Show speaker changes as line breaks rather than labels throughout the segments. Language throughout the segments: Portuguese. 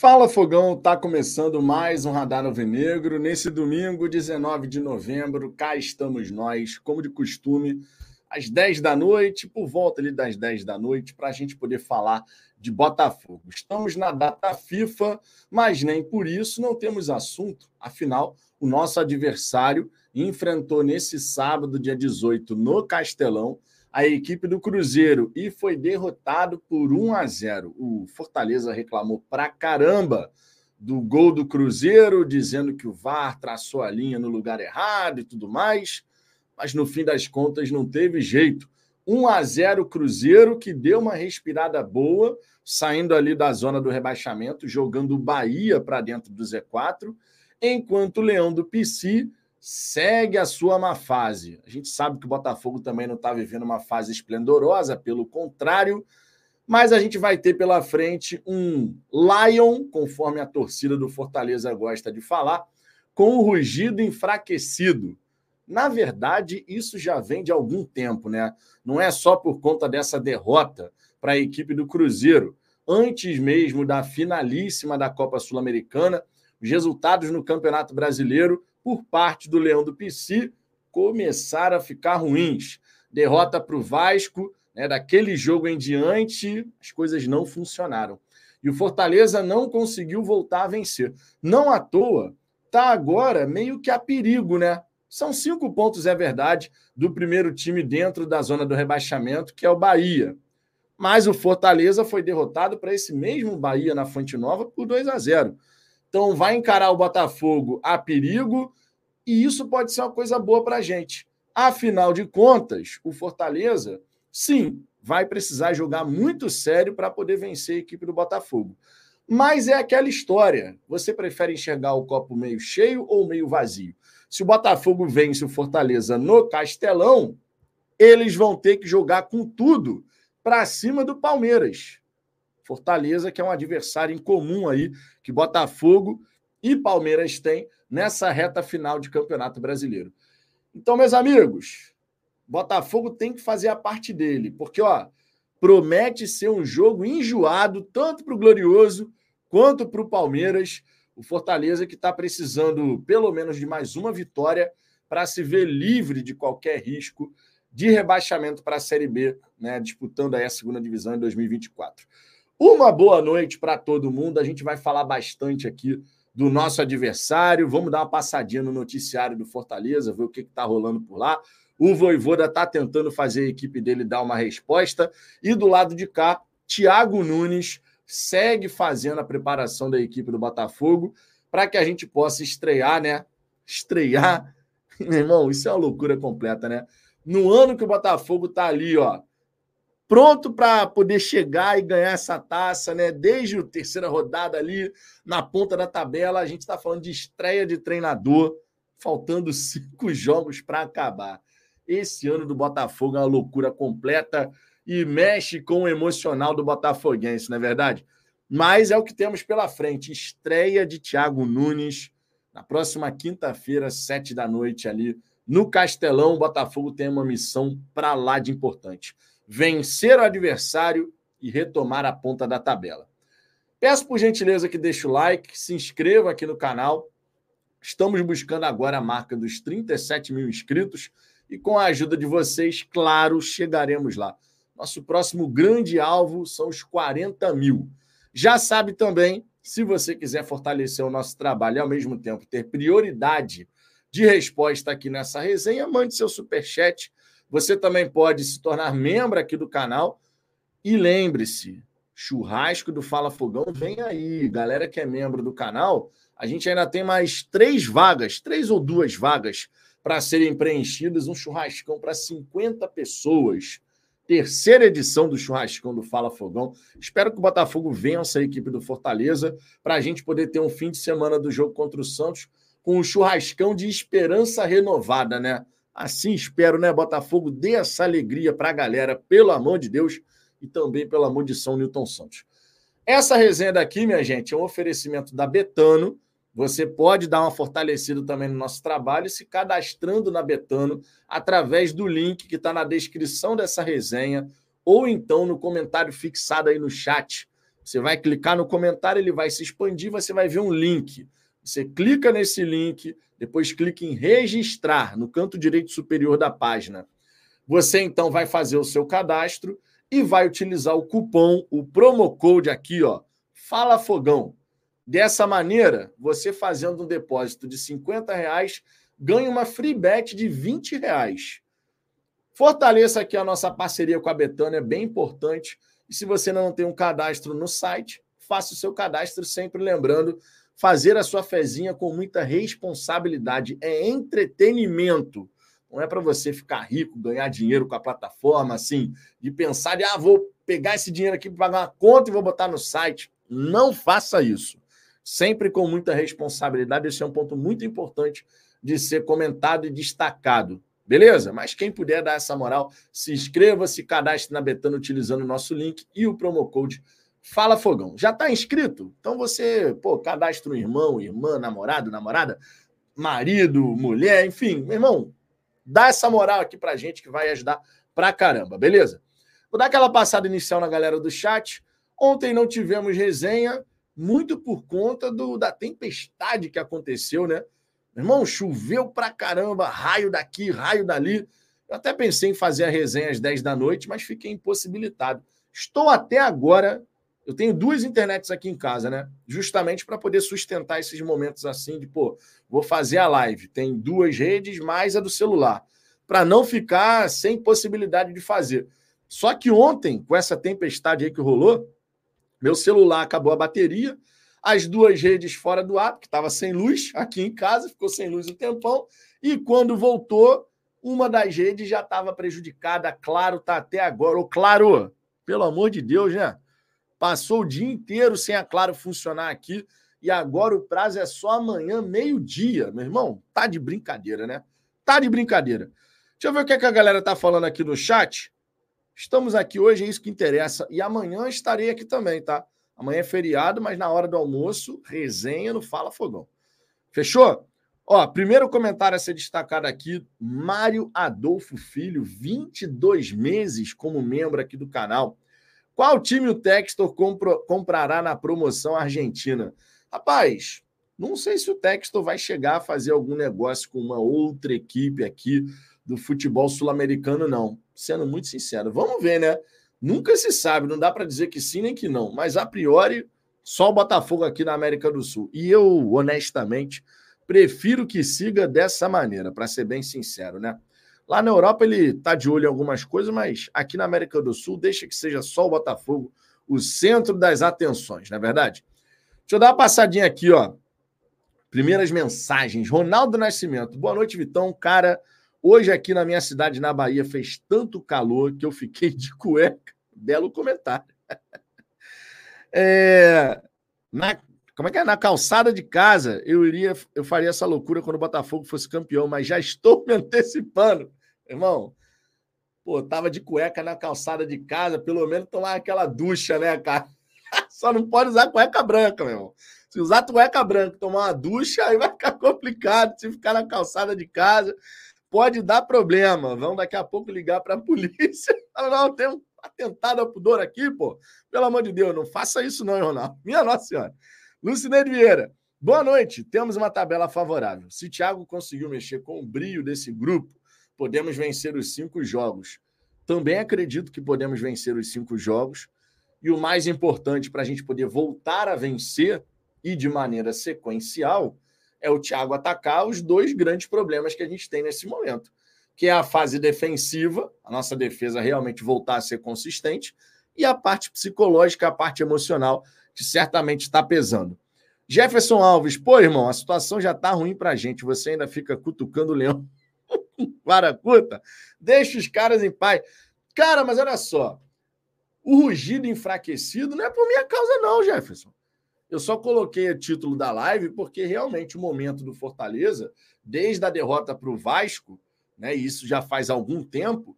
Fala Fogão, tá começando mais um Radar Alvinegro. Nesse domingo, 19 de novembro, cá estamos nós, como de costume, às 10 da noite, por volta ali das 10 da noite, para a gente poder falar de Botafogo. Estamos na data FIFA, mas nem por isso não temos assunto. Afinal, o nosso adversário enfrentou nesse sábado, dia 18, no Castelão, a equipe do Cruzeiro e foi derrotado por 1 a 0. O Fortaleza reclamou pra caramba do gol do Cruzeiro, dizendo que o VAR traçou a linha no lugar errado e tudo mais, mas no fim das contas não teve jeito. 1 a 0 Cruzeiro que deu uma respirada boa, saindo ali da zona do rebaixamento, jogando o Bahia para dentro do Z4, enquanto o Leão do PC segue a sua má fase. A gente sabe que o Botafogo também não está vivendo uma fase esplendorosa, pelo contrário, mas a gente vai ter pela frente um Lion, conforme a torcida do Fortaleza gosta de falar, com o rugido enfraquecido. Na verdade, isso já vem de algum tempo, né? Não é só por conta dessa derrota para a equipe do Cruzeiro. Antes mesmo da finalíssima da Copa Sul-Americana, os resultados no Campeonato Brasileiro por parte do Leão do Pici começaram a ficar ruins. Derrota para o Vasco, né, daquele jogo em diante, as coisas não funcionaram. E o Fortaleza não conseguiu voltar a vencer. Não à toa, está agora meio que a perigo, né? São cinco pontos, é verdade, do primeiro time dentro da zona do rebaixamento, que é o Bahia. Mas o Fortaleza foi derrotado para esse mesmo Bahia na Fonte Nova por 2 a 0. Então vai encarar o Botafogo a perigo e isso pode ser uma coisa boa para a gente. Afinal de contas, o Fortaleza, sim, vai precisar jogar muito sério para poder vencer a equipe do Botafogo. Mas é aquela história. Você prefere enxergar o copo meio cheio ou meio vazio? Se o Botafogo vence o Fortaleza no Castelão, eles vão ter que jogar com tudo para cima do Palmeiras. Fortaleza, que é um adversário em comum aí, que Botafogo e Palmeiras têm nessa reta final de Campeonato Brasileiro. Então, meus amigos, Botafogo tem que fazer a parte dele, porque ó, promete ser um jogo enjoado tanto para o Glorioso quanto para o Palmeiras. O Fortaleza que está precisando pelo menos de mais uma vitória para se ver livre de qualquer risco de rebaixamento para a Série B, né, disputando aí a segunda divisão em 2024. Uma boa noite para todo mundo. A gente vai falar bastante aqui do nosso adversário. Vamos dar uma passadinha no noticiário do Fortaleza, ver o que está rolando por lá. O Voivoda está tentando fazer a equipe dele dar uma resposta. E do lado de cá, Thiago Nunes segue fazendo a preparação da equipe do Botafogo para que a gente possa estrear, né? Estrear. Meu irmão, isso é uma loucura completa, né? No ano que o Botafogo está ali, ó, pronto para poder chegar e ganhar essa taça, né? Desde a terceira rodada ali, na ponta da tabela, a gente está falando de estreia de treinador, faltando cinco jogos para acabar. Esse ano do Botafogo é uma loucura completa e mexe com o emocional do botafoguense, não é verdade? Mas é o que temos pela frente. Estreia de Thiago Nunes na próxima quinta-feira, sete da noite, ali no Castelão. O Botafogo tem uma missão para lá de importante vencer o adversário e retomar a ponta da tabela. Peço por gentileza que deixe o like, se inscreva aqui no canal. Estamos buscando agora a marca dos 37 mil inscritos e com a ajuda de vocês, claro, chegaremos lá. Nosso próximo grande alvo são os 40 mil. Já sabe também, se você quiser fortalecer o nosso trabalho e ao mesmo tempo ter prioridade de resposta aqui nessa resenha, mande seu superchat você também pode se tornar membro aqui do canal. E lembre-se, churrasco do Fala Fogão vem aí. Galera que é membro do canal, a gente ainda tem mais três vagas, três ou duas vagas para serem preenchidas. Um churrascão para 50 pessoas. Terceira edição do churrascão do Fala Fogão. Espero que o Botafogo vença a equipe do Fortaleza para a gente poder ter um fim de semana do jogo contra o Santos com um churrascão de esperança renovada, né? Assim espero, né, Botafogo, dê essa alegria para a galera, pelo amor de Deus, e também pelo amor de São Newton Santos. Essa resenha daqui, minha gente, é um oferecimento da Betano. Você pode dar uma fortalecida também no nosso trabalho se cadastrando na Betano através do link que está na descrição dessa resenha ou então no comentário fixado aí no chat. Você vai clicar no comentário, ele vai se expandir, você vai ver um link. Você clica nesse link, depois clica em registrar no canto direito superior da página. Você então vai fazer o seu cadastro e vai utilizar o cupom, o promo code aqui, ó, Fala Fogão. Dessa maneira, você fazendo um depósito de 50 reais, ganha uma free bet de 20 reais. Fortaleça aqui a nossa parceria com a Betânia, é bem importante. E se você não tem um cadastro no site, faça o seu cadastro, sempre lembrando, fazer a sua fezinha com muita responsabilidade. É entretenimento. Não é para você ficar rico, ganhar dinheiro com a plataforma, assim, de pensar de, ah, vou pegar esse dinheiro aqui para pagar uma conta e vou botar no site. Não faça isso. Sempre com muita responsabilidade. Esse é um ponto muito importante de ser comentado e destacado. Beleza? Mas quem puder dar essa moral, se inscreva, se cadastre na Betano utilizando o nosso link e o promo code Fala Fogão. Já está inscrito? Então você, pô, cadastra um irmão, irmã, namorado, namorada, marido, mulher, enfim, meu irmão, dá essa moral aqui pra gente que vai ajudar pra caramba, beleza? Vou dar aquela passada inicial na galera do chat. Ontem não tivemos resenha, muito por conta do, da tempestade que aconteceu, né? Irmão, choveu pra caramba, raio daqui, raio dali. Eu até pensei em fazer a resenha às 10 da noite, mas fiquei impossibilitado. Estou até agora. Eu tenho duas internets aqui em casa, né? Justamente para poder sustentar esses momentos assim de, pô, vou fazer a live. Tem duas redes mais a do celular. Para não ficar sem possibilidade de fazer. Só que ontem, com essa tempestade aí que rolou, meu celular acabou a bateria as duas redes fora do ar, que estava sem luz aqui em casa, ficou sem luz um tempão, e quando voltou, uma das redes já estava prejudicada. Claro, tá até agora. Ô, Claro, pelo amor de Deus, né? Passou o dia inteiro sem a Claro funcionar aqui e agora o prazo é só amanhã, meio-dia. Meu irmão, tá de brincadeira, né? Tá de brincadeira. Deixa eu ver o que, é que a galera tá falando aqui no chat. Estamos aqui hoje, é isso que interessa. E amanhã estarei aqui também, tá? Amanhã é feriado, mas na hora do almoço, resenha no Fala Fogão. Fechou? Ó, primeiro comentário a ser destacado aqui, Mário Adolfo Filho, 22 meses como membro aqui do canal. Qual time o Textor compro, comprará na promoção argentina? Rapaz, não sei se o Textor vai chegar a fazer algum negócio com uma outra equipe aqui do futebol sul-americano, não. Sendo muito sincero. Vamos ver, né? Nunca se sabe, não dá para dizer que sim nem que não, mas a priori, só o Botafogo aqui na América do Sul. E eu, honestamente, prefiro que siga dessa maneira, para ser bem sincero, né? Lá na Europa ele tá de olho em algumas coisas, mas aqui na América do Sul deixa que seja só o Botafogo o centro das atenções, não é verdade? Deixa eu dar uma passadinha aqui, ó. Primeiras mensagens. Ronaldo Nascimento. Boa noite, Vitão. Cara, Hoje, aqui na minha cidade, na Bahia, fez tanto calor que eu fiquei de cueca. Belo comentário. É, na, como é que é? Na calçada de casa, eu iria, eu faria essa loucura quando o Botafogo fosse campeão, mas já estou me antecipando. Irmão, pô, tava de cueca na calçada de casa, pelo menos tomar aquela ducha, né, cara? Só não pode usar cueca branca, meu irmão. Se usar cueca branca tomar uma ducha, aí vai ficar complicado. Se ficar na calçada de casa, pode dar problema. Vão daqui a pouco ligar para a polícia. Não, tem um atentado ao pudor aqui, pô. Pelo amor de Deus, não faça isso não, Ronaldo. Minha Nossa Senhora. Lucineide Vieira. Boa noite. Temos uma tabela favorável. Se Thiago conseguiu mexer com o brilho desse grupo, podemos vencer os cinco jogos. Também acredito que podemos vencer os cinco jogos. E o mais importante para a gente poder voltar a vencer e de maneira sequencial é o Thiago atacar os dois grandes problemas que a gente tem nesse momento, que é a fase defensiva, a nossa defesa realmente voltar a ser consistente, e a parte psicológica, a parte emocional, que certamente está pesando. Jefferson Alves, pô, irmão, a situação já está ruim para a gente, você ainda fica cutucando o leão. Paracuta, deixa os caras em paz. Cara, mas olha só, o rugido enfraquecido não é por minha causa, não, Jefferson. Eu só coloquei o título da live porque realmente o momento do Fortaleza, desde a derrota para o Vasco, né, e isso já faz algum tempo,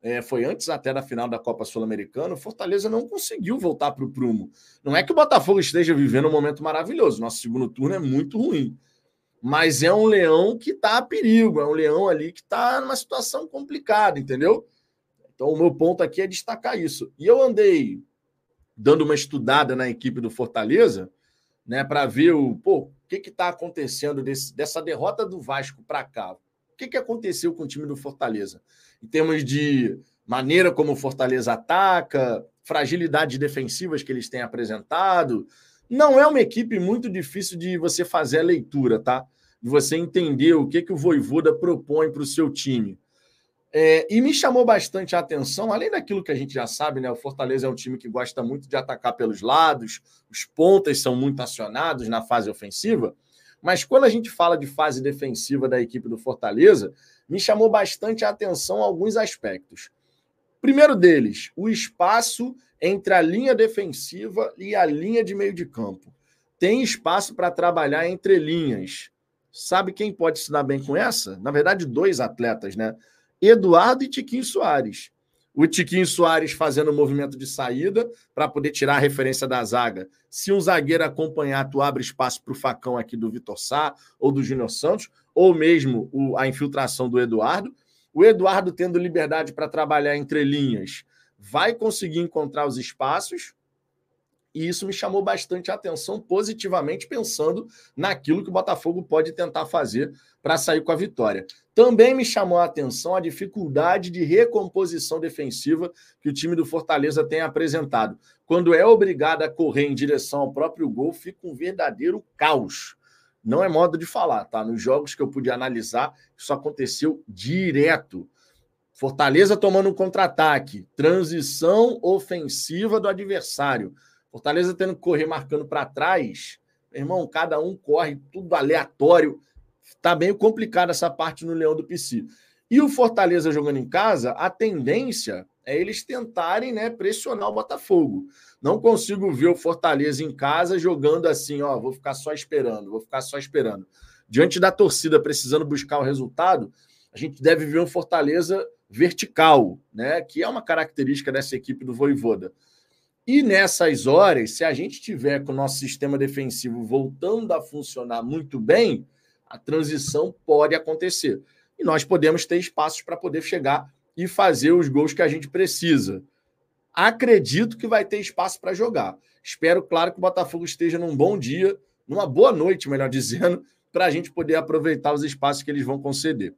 é, foi antes até da final da Copa Sul-Americana, o Fortaleza não conseguiu voltar para o prumo. Não é que o Botafogo esteja vivendo um momento maravilhoso, nosso segundo turno é muito ruim. Mas é um leão que está a perigo, é um leão ali que está numa situação complicada, entendeu? Então, o meu ponto aqui é destacar isso. E eu andei dando uma estudada na equipe do Fortaleza, né, para ver o, pô, o que está acontecendo desse, dessa derrota do Vasco para cá. O que, que aconteceu com o time do Fortaleza? Em termos de maneira como o Fortaleza ataca, fragilidades defensivas que eles têm apresentado. Não é uma equipe muito difícil de você fazer a leitura, tá? De você entender o que, que o Voivoda propõe para o seu time. É, e me chamou bastante a atenção, além daquilo que a gente já sabe, né? O Fortaleza é um time que gosta muito de atacar pelos lados, os pontas são muito acionados na fase ofensiva. Mas quando a gente fala de fase defensiva da equipe do Fortaleza, me chamou bastante a atenção alguns aspectos. Primeiro deles, o espaço entre a linha defensiva e a linha de meio de campo. Tem espaço para trabalhar entre linhas. Sabe quem pode se dar bem com essa? Na verdade, dois atletas, né? Eduardo e Tiquinho Soares. O Tiquinho Soares fazendo o movimento de saída para poder tirar a referência da zaga. Se um zagueiro acompanhar, tu abre espaço para o facão aqui do Vitor Sá ou do Júnior Santos, ou mesmo a infiltração do Eduardo. O Eduardo tendo liberdade para trabalhar entre linhas, vai conseguir encontrar os espaços e isso me chamou bastante atenção positivamente, pensando naquilo que o Botafogo pode tentar fazer para sair com a vitória. Também me chamou a atenção a dificuldade de recomposição defensiva que o time do Fortaleza tem apresentado. Quando é obrigado a correr em direção ao próprio gol, fica um verdadeiro caos. Não é modo de falar, tá? Nos jogos que eu pude analisar, isso aconteceu direto. Fortaleza tomando um contra-ataque, transição ofensiva do adversário. Fortaleza tendo que correr marcando para trás. Meu irmão, cada um corre tudo aleatório. Tá bem complicado essa parte no Leão do PC. E o Fortaleza jogando em casa, a tendência é eles tentarem né, pressionar o Botafogo. Não consigo ver o Fortaleza em casa jogando assim, ó, vou ficar só esperando, vou ficar só esperando. Diante da torcida precisando buscar o resultado, a gente deve ver um Fortaleza vertical, né, que é uma característica dessa equipe do Voivoda. E nessas horas, se a gente tiver com o nosso sistema defensivo voltando a funcionar muito bem, a transição pode acontecer. E nós podemos ter espaços para poder chegar e fazer os gols que a gente precisa. Acredito que vai ter espaço para jogar. Espero, claro, que o Botafogo esteja num bom dia, numa boa noite, melhor dizendo, para a gente poder aproveitar os espaços que eles vão conceder.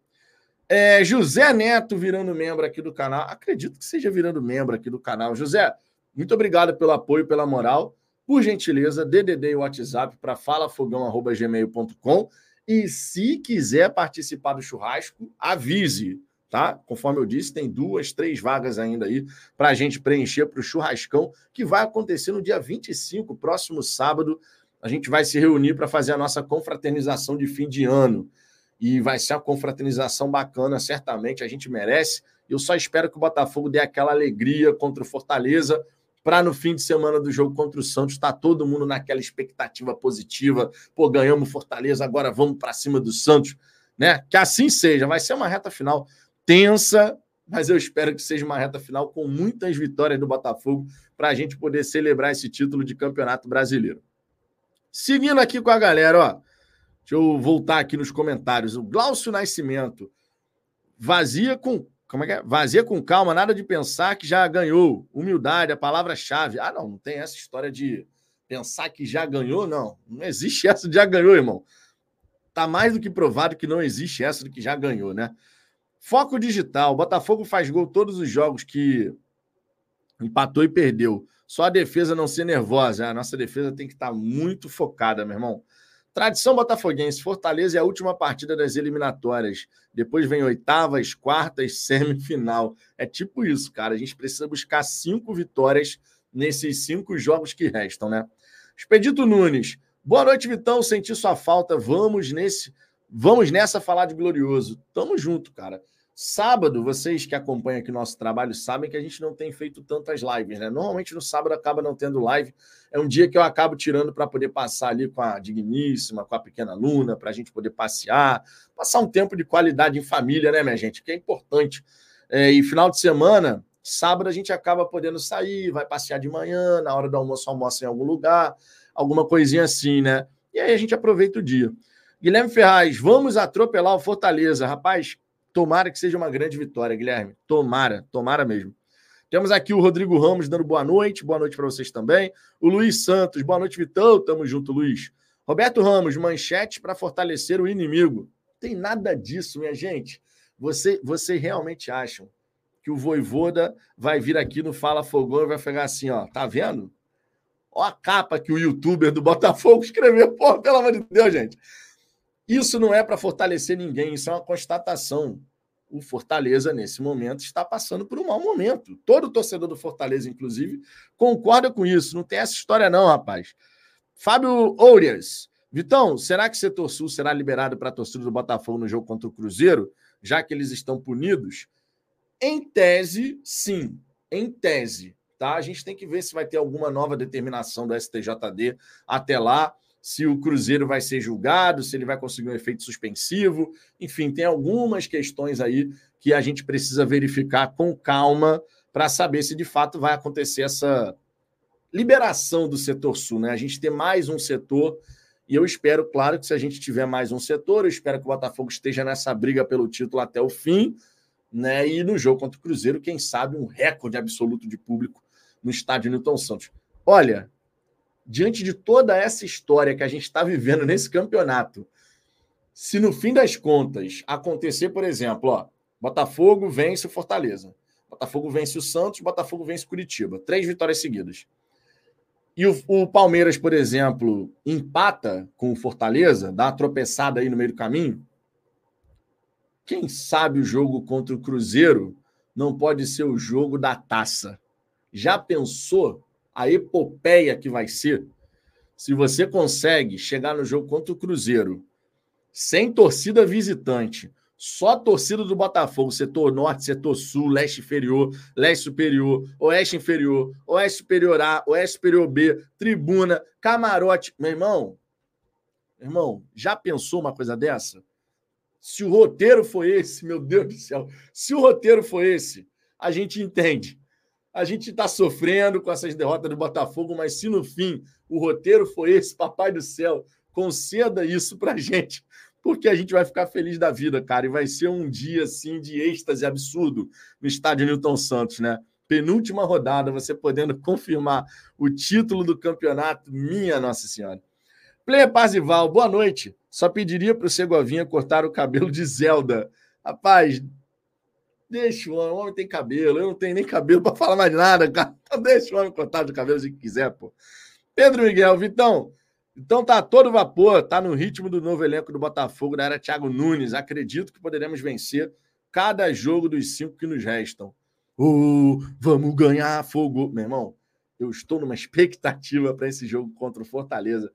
É, José Neto virando membro aqui do canal. Acredito que seja virando membro aqui do canal. José, muito obrigado pelo apoio, pela moral. Por gentileza, DDD e WhatsApp para falafogão.gmail.com. E se quiser participar do churrasco, avise, tá? Conforme eu disse, tem duas, três vagas ainda aí para a gente preencher para o churrascão, que vai acontecer no dia 25, próximo sábado. A gente vai se reunir para fazer a nossa confraternização de fim de ano. E vai ser uma confraternização bacana, certamente, a gente merece. Eu só espero que o Botafogo dê aquela alegria contra o Fortaleza para no fim de semana do jogo contra o Santos estar tá todo mundo naquela expectativa positiva. Pô, ganhamos Fortaleza, agora vamos para cima do Santos, né? Que assim seja. Vai ser uma reta final tensa, mas eu espero que seja uma reta final com muitas vitórias do Botafogo para a gente poder celebrar esse título de campeonato brasileiro. Seguindo aqui com a galera, ó. Deixa eu voltar aqui nos comentários. O Glaucio Nascimento vazia com como é que é? Vazia com calma, nada de pensar que já ganhou. Humildade, a palavra-chave. Ah, não, não tem essa história de pensar que já ganhou, não. Não existe essa de já ganhou, irmão. Tá mais do que provado que não existe essa do que já ganhou, né? Foco digital. Botafogo faz gol todos os jogos que empatou e perdeu. Só a defesa não ser nervosa. A nossa defesa tem que estar tá muito focada, meu irmão. Tradição botafoguense, Fortaleza é a última partida das eliminatórias. Depois vem oitavas, quartas, semifinal. É tipo isso, cara. A gente precisa buscar cinco vitórias nesses cinco jogos que restam, né? Expedito Nunes. Boa noite, Vitão. Senti sua falta. Vamos nesse, vamos nessa falar de glorioso. Tamo junto, cara. Sábado, vocês que acompanham aqui nosso trabalho sabem que a gente não tem feito tantas lives, né? Normalmente no sábado acaba não tendo live. É um dia que eu acabo tirando para poder passar ali com a digníssima, com a pequena Luna, para a gente poder passear, passar um tempo de qualidade em família, né, minha gente? Que é importante. É, e final de semana, sábado a gente acaba podendo sair, vai passear de manhã, na hora do almoço, almoça em algum lugar, alguma coisinha assim, né? E aí a gente aproveita o dia. Guilherme Ferraz, vamos atropelar o Fortaleza. Rapaz, Tomara que seja uma grande vitória, Guilherme. Tomara, tomara mesmo. Temos aqui o Rodrigo Ramos dando boa noite, boa noite para vocês também. O Luiz Santos, boa noite, Vitão. Tamo junto, Luiz. Roberto Ramos, manchete para fortalecer o inimigo. Tem nada disso, minha gente. Você, vocês realmente acham que o Voivoda vai vir aqui no Fala Fogão e vai pegar assim, ó, tá vendo? Ó a capa que o youtuber do Botafogo escreveu. Pô, pelo amor de Deus, gente. Isso não é para fortalecer ninguém, isso é uma constatação o Fortaleza, nesse momento, está passando por um mau momento. Todo torcedor do Fortaleza, inclusive, concorda com isso. Não tem essa história, não, rapaz. Fábio Ourias. Vitão, será que o setor sul será liberado para a torcida do Botafogo no jogo contra o Cruzeiro, já que eles estão punidos? Em tese, sim. Em tese. Tá? A gente tem que ver se vai ter alguma nova determinação do STJD até lá se o Cruzeiro vai ser julgado, se ele vai conseguir um efeito suspensivo. Enfim, tem algumas questões aí que a gente precisa verificar com calma para saber se de fato vai acontecer essa liberação do setor sul, né? A gente ter mais um setor e eu espero, claro, que se a gente tiver mais um setor, eu espero que o Botafogo esteja nessa briga pelo título até o fim, né? E no jogo contra o Cruzeiro, quem sabe um recorde absoluto de público no estádio Newton Santos. Olha, diante de toda essa história que a gente está vivendo nesse campeonato, se no fim das contas acontecer, por exemplo, ó, Botafogo vence o Fortaleza, Botafogo vence o Santos, Botafogo vence o Curitiba, três vitórias seguidas. E o, o, Palmeiras, por exemplo, empata com o Fortaleza, dá uma tropeçada aí no meio do caminho. Quem sabe o jogo contra o Cruzeiro não pode ser o jogo da taça? Já pensou a epopeia que vai ser, se você consegue chegar no jogo contra o Cruzeiro sem torcida visitante, só torcida do Botafogo, setor norte, setor sul, leste inferior, leste superior, oeste inferior, oeste superior A, oeste superior B, tribuna, camarote. Meu irmão, meu irmão, já pensou uma coisa dessa? Se o roteiro foi esse, meu Deus do céu, se o roteiro foi esse, a gente entende. A gente está sofrendo com essas derrotas do Botafogo, mas se no fim o roteiro foi esse, papai do céu, conceda isso para gente, porque a gente vai ficar feliz da vida, cara, e vai ser um dia assim de êxtase absurdo no estádio Newton Santos, né? Penúltima rodada, você podendo confirmar o título do campeonato, minha Nossa Senhora. Play Parzival, boa noite. Só pediria para o Segovinha cortar o cabelo de Zelda. Rapaz, Deixa o homem, o homem tem cabelo, eu não tenho nem cabelo para falar mais nada, cara. Então deixa o homem cortar de cabelo se quiser, pô. Pedro Miguel, Vitão. Então tá todo vapor, tá no ritmo do novo elenco do Botafogo da era Thiago Nunes. Acredito que poderemos vencer cada jogo dos cinco que nos restam. Uh, vamos ganhar fogo. Meu irmão, eu estou numa expectativa para esse jogo contra o Fortaleza.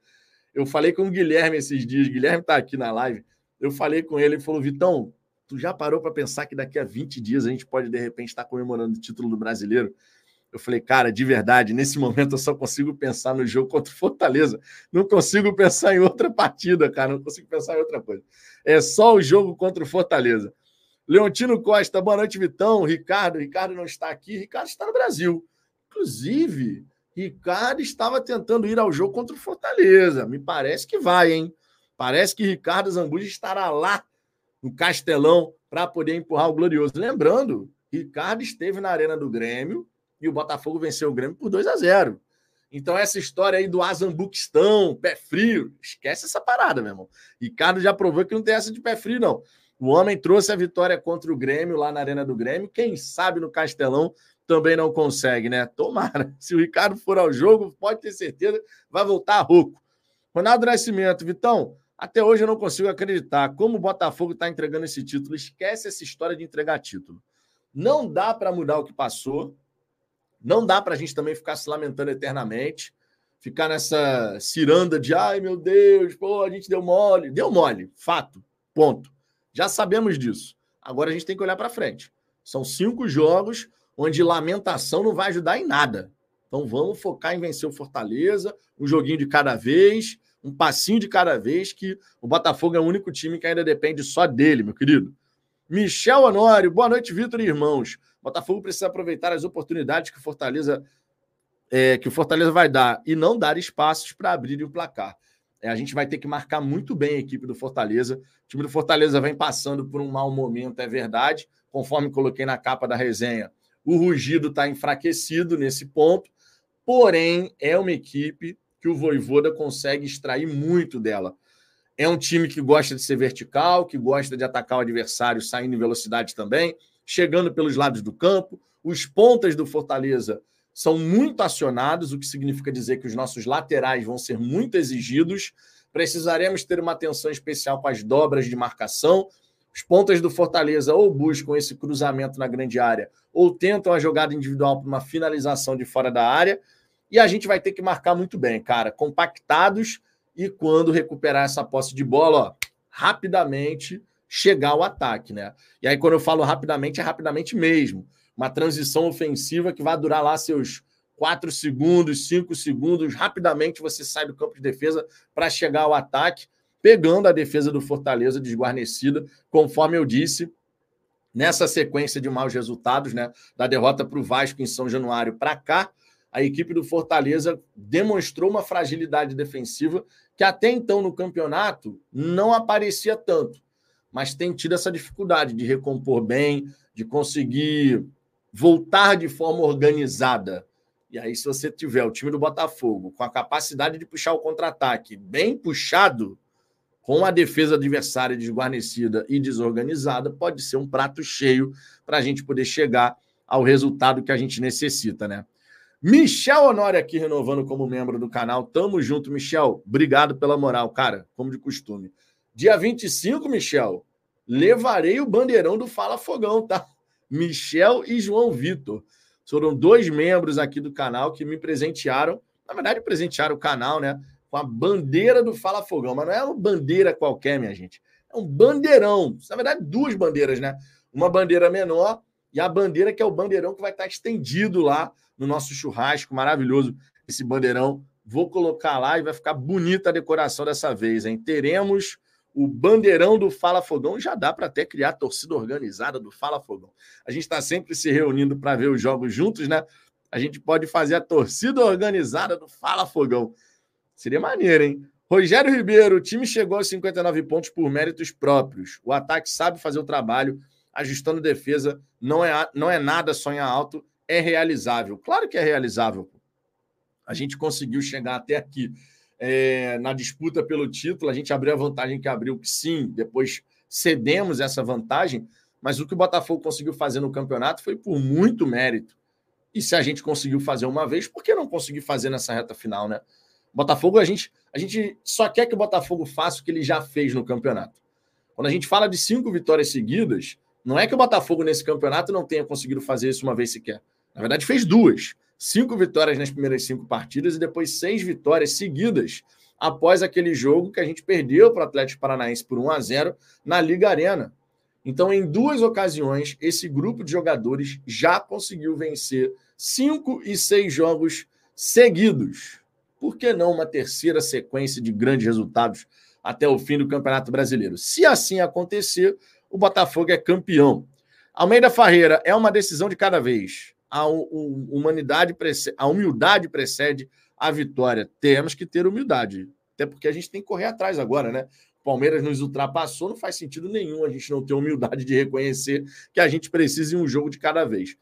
Eu falei com o Guilherme esses dias, Guilherme está aqui na live. Eu falei com ele, ele falou: Vitão, Tu já parou para pensar que daqui a 20 dias a gente pode, de repente, estar tá comemorando o título do brasileiro? Eu falei, cara, de verdade, nesse momento eu só consigo pensar no jogo contra o Fortaleza. Não consigo pensar em outra partida, cara. Não consigo pensar em outra coisa. É só o jogo contra o Fortaleza. Leontino Costa, boa noite, Vitão. Ricardo, Ricardo não está aqui. Ricardo está no Brasil. Inclusive, Ricardo estava tentando ir ao jogo contra o Fortaleza. Me parece que vai, hein? Parece que Ricardo Zambuja estará lá no Castelão para poder empurrar o Glorioso. Lembrando, Ricardo esteve na Arena do Grêmio e o Botafogo venceu o Grêmio por 2 a 0. Então, essa história aí do Azambuquistão, pé frio, esquece essa parada, meu irmão. Ricardo já provou que não tem essa de pé frio, não. O homem trouxe a vitória contra o Grêmio lá na Arena do Grêmio. Quem sabe no Castelão também não consegue, né? Tomara. Se o Ricardo for ao jogo, pode ter certeza, vai voltar rouco. Ronaldo Nascimento, Vitão, até hoje eu não consigo acreditar como o Botafogo está entregando esse título. Esquece essa história de entregar título. Não dá para mudar o que passou. Não dá para a gente também ficar se lamentando eternamente. Ficar nessa ciranda de ai meu Deus, pô, a gente deu mole. Deu mole, fato, ponto. Já sabemos disso. Agora a gente tem que olhar para frente. São cinco jogos onde lamentação não vai ajudar em nada. Então vamos focar em vencer o Fortaleza, um joguinho de cada vez um passinho de cada vez, que o Botafogo é o único time que ainda depende só dele, meu querido. Michel Honório, boa noite, Vitor e irmãos. O Botafogo precisa aproveitar as oportunidades que o Fortaleza, é, que o Fortaleza vai dar e não dar espaços para abrir o placar. É, a gente vai ter que marcar muito bem a equipe do Fortaleza. O time do Fortaleza vem passando por um mau momento, é verdade. Conforme coloquei na capa da resenha, O Rugido está enfraquecido nesse ponto, porém é uma equipe que o Voivoda consegue extrair muito dela. É um time que gosta de ser vertical, que gosta de atacar o adversário saindo em velocidade também, chegando pelos lados do campo. Os pontas do Fortaleza são muito acionados, o que significa dizer que os nossos laterais vão ser muito exigidos. Precisaremos ter uma atenção especial com as dobras de marcação os pontas do Fortaleza ou buscam esse cruzamento na grande área ou tentam a jogada individual para uma finalização de fora da área. E a gente vai ter que marcar muito bem, cara, compactados e quando recuperar essa posse de bola, ó, rapidamente chegar ao ataque, né? E aí, quando eu falo rapidamente, é rapidamente mesmo. Uma transição ofensiva que vai durar lá seus 4 segundos, 5 segundos, rapidamente você sai do campo de defesa para chegar ao ataque pegando a defesa do Fortaleza desguarnecida, conforme eu disse, nessa sequência de maus resultados, né, da derrota para o Vasco em São Januário para cá, a equipe do Fortaleza demonstrou uma fragilidade defensiva que até então no campeonato não aparecia tanto, mas tem tido essa dificuldade de recompor bem, de conseguir voltar de forma organizada. E aí, se você tiver o time do Botafogo com a capacidade de puxar o contra-ataque bem puxado, com a defesa adversária desguarnecida e desorganizada, pode ser um prato cheio para a gente poder chegar ao resultado que a gente necessita, né? Michel Honório aqui renovando como membro do canal. Tamo junto, Michel. Obrigado pela moral, cara, como de costume. Dia 25, Michel, levarei o bandeirão do Fala Fogão, tá? Michel e João Vitor. Foram dois membros aqui do canal que me presentearam. Na verdade, presentearam o canal, né? com a bandeira do Fala Fogão, mas não é uma bandeira qualquer, minha gente. É um bandeirão. Na verdade, duas bandeiras, né? Uma bandeira menor e a bandeira que é o bandeirão que vai estar estendido lá no nosso churrasco maravilhoso. Esse bandeirão, vou colocar lá e vai ficar bonita a decoração dessa vez, hein? Teremos o bandeirão do Fala Fogão. Já dá para até criar a torcida organizada do Fala Fogão. A gente está sempre se reunindo para ver os jogos juntos, né? A gente pode fazer a torcida organizada do Fala Fogão. Seria maneiro, hein? Rogério Ribeiro, o time chegou aos 59 pontos por méritos próprios. O ataque sabe fazer o trabalho, ajustando defesa. Não é, não é nada sonhar alto, é realizável. Claro que é realizável. A gente conseguiu chegar até aqui é, na disputa pelo título. A gente abriu a vantagem que abriu, sim, depois cedemos essa vantagem. Mas o que o Botafogo conseguiu fazer no campeonato foi por muito mérito. E se a gente conseguiu fazer uma vez, por que não conseguir fazer nessa reta final, né? Botafogo, a gente, a gente só quer que o Botafogo faça o que ele já fez no campeonato. Quando a gente fala de cinco vitórias seguidas, não é que o Botafogo nesse campeonato não tenha conseguido fazer isso uma vez sequer. Na verdade, fez duas. Cinco vitórias nas primeiras cinco partidas e depois seis vitórias seguidas após aquele jogo que a gente perdeu para o Atlético Paranaense por 1 a 0 na Liga Arena. Então, em duas ocasiões, esse grupo de jogadores já conseguiu vencer cinco e seis jogos seguidos por que não uma terceira sequência de grandes resultados até o fim do Campeonato Brasileiro? Se assim acontecer, o Botafogo é campeão. Almeida Farreira é uma decisão de cada vez. A, humanidade precede, a humildade precede a vitória. Temos que ter humildade. Até porque a gente tem que correr atrás agora, né? Palmeiras nos ultrapassou, não faz sentido nenhum a gente não ter humildade de reconhecer que a gente precisa em um jogo de cada vez.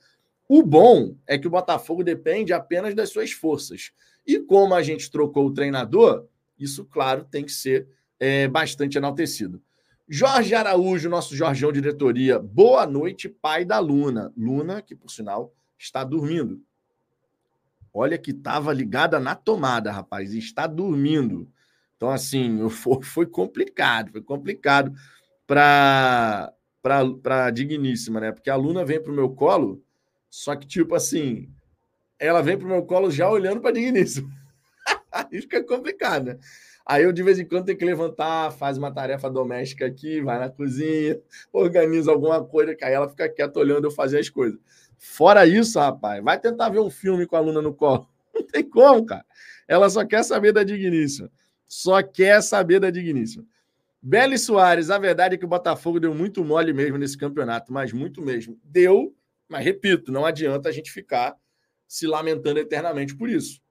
O bom é que o Botafogo depende apenas das suas forças. E como a gente trocou o treinador, isso, claro, tem que ser é, bastante enaltecido. Jorge Araújo, nosso Jorgeão diretoria, boa noite, pai da Luna. Luna, que por sinal está dormindo. Olha que estava ligada na tomada, rapaz, e está dormindo. Então, assim, foi complicado, foi complicado para para digníssima, né? Porque a Luna vem para o meu colo, só que, tipo assim, ela vem pro meu colo já olhando para digníssimo. Aí fica complicado, né? Aí eu, de vez em quando, tenho que levantar, faz uma tarefa doméstica aqui, vai na cozinha, organiza alguma coisa, que aí ela fica quieta olhando eu fazer as coisas. Fora isso, rapaz, vai tentar ver um filme com a aluna no colo. Não tem como, cara. Ela só quer saber da digníssima. Só quer saber da digníssima. Beli Soares, a verdade é que o Botafogo deu muito mole mesmo nesse campeonato, mas muito mesmo. Deu, mas repito, não adianta a gente ficar se lamentando eternamente por isso.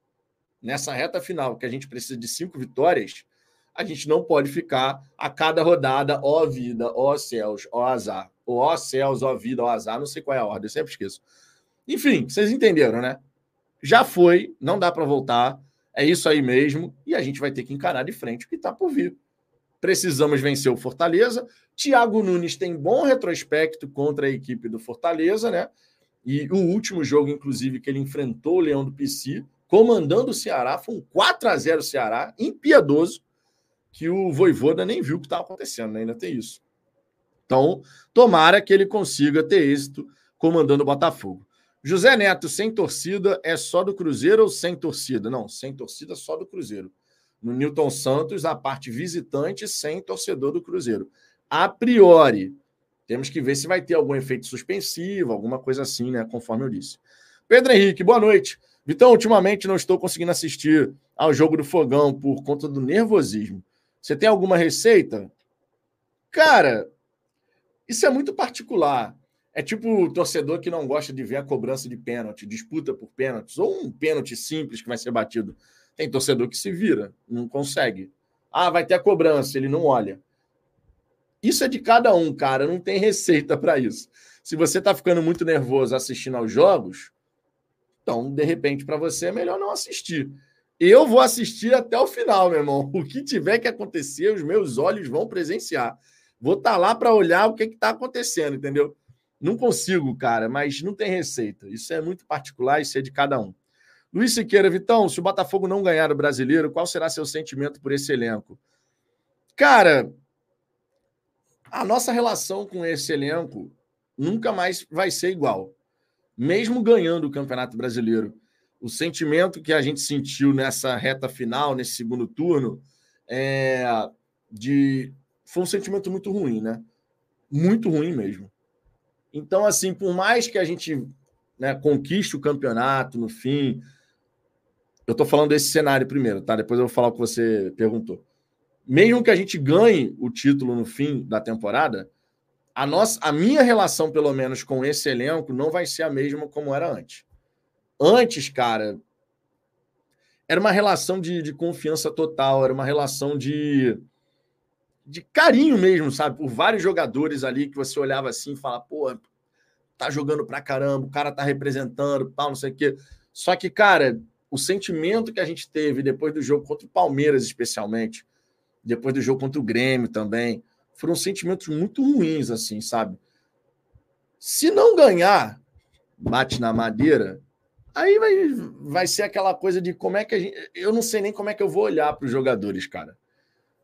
Nessa reta final, que a gente precisa de cinco vitórias, a gente não pode ficar a cada rodada, ó vida, ó céus, ó azar. Ou ó céus, ó vida, ó azar, não sei qual é a ordem, eu sempre esqueço. Enfim, vocês entenderam, né? Já foi, não dá para voltar. É isso aí mesmo. E a gente vai ter que encarar de frente o que está por vir. Precisamos vencer o Fortaleza. Thiago Nunes tem bom retrospecto contra a equipe do Fortaleza, né? E o último jogo, inclusive, que ele enfrentou o Leão do PC, comandando o Ceará, foi um 4 a 0 Ceará, impiedoso, que o Voivoda nem viu o que estava acontecendo, né? ainda tem isso. Então, tomara que ele consiga ter êxito comandando o Botafogo. José Neto, sem torcida, é só do Cruzeiro ou sem torcida? Não, sem torcida, só do Cruzeiro. No Newton Santos, a parte visitante, sem torcedor do Cruzeiro. A priori, temos que ver se vai ter algum efeito suspensivo, alguma coisa assim, né? Conforme eu disse. Pedro Henrique, boa noite. Vitão, ultimamente não estou conseguindo assistir ao jogo do Fogão por conta do nervosismo. Você tem alguma receita? Cara, isso é muito particular. É tipo o torcedor que não gosta de ver a cobrança de pênalti, disputa por pênaltis, ou um pênalti simples que vai ser batido. Tem torcedor que se vira, não consegue. Ah, vai ter a cobrança, ele não olha. Isso é de cada um, cara, não tem receita para isso. Se você está ficando muito nervoso assistindo aos jogos, então, de repente, para você é melhor não assistir. Eu vou assistir até o final, meu irmão. O que tiver que acontecer, os meus olhos vão presenciar. Vou estar tá lá para olhar o que está acontecendo, entendeu? Não consigo, cara, mas não tem receita. Isso é muito particular, isso é de cada um. Luiz Siqueira, Vitão, se o Botafogo não ganhar o brasileiro, qual será seu sentimento por esse elenco? Cara, a nossa relação com esse elenco nunca mais vai ser igual mesmo ganhando o Campeonato Brasileiro. O sentimento que a gente sentiu nessa reta final, nesse segundo turno, é de foi um sentimento muito ruim, né? Muito ruim mesmo. Então, assim, por mais que a gente né, conquiste o campeonato no fim, eu estou falando desse cenário primeiro, tá? Depois eu vou falar o que você perguntou. Mesmo que a gente ganhe o título no fim da temporada, a, nossa, a minha relação, pelo menos, com esse elenco não vai ser a mesma como era antes. Antes, cara, era uma relação de, de confiança total, era uma relação de, de carinho mesmo, sabe? Por vários jogadores ali que você olhava assim e falava, pô, tá jogando pra caramba, o cara tá representando, tal, não sei o quê. Só que, cara, o sentimento que a gente teve depois do jogo contra o Palmeiras, especialmente, depois do jogo contra o Grêmio também, foram sentimentos muito ruins, assim, sabe? Se não ganhar, bate na madeira, aí vai, vai ser aquela coisa de como é que a gente. Eu não sei nem como é que eu vou olhar para os jogadores, cara.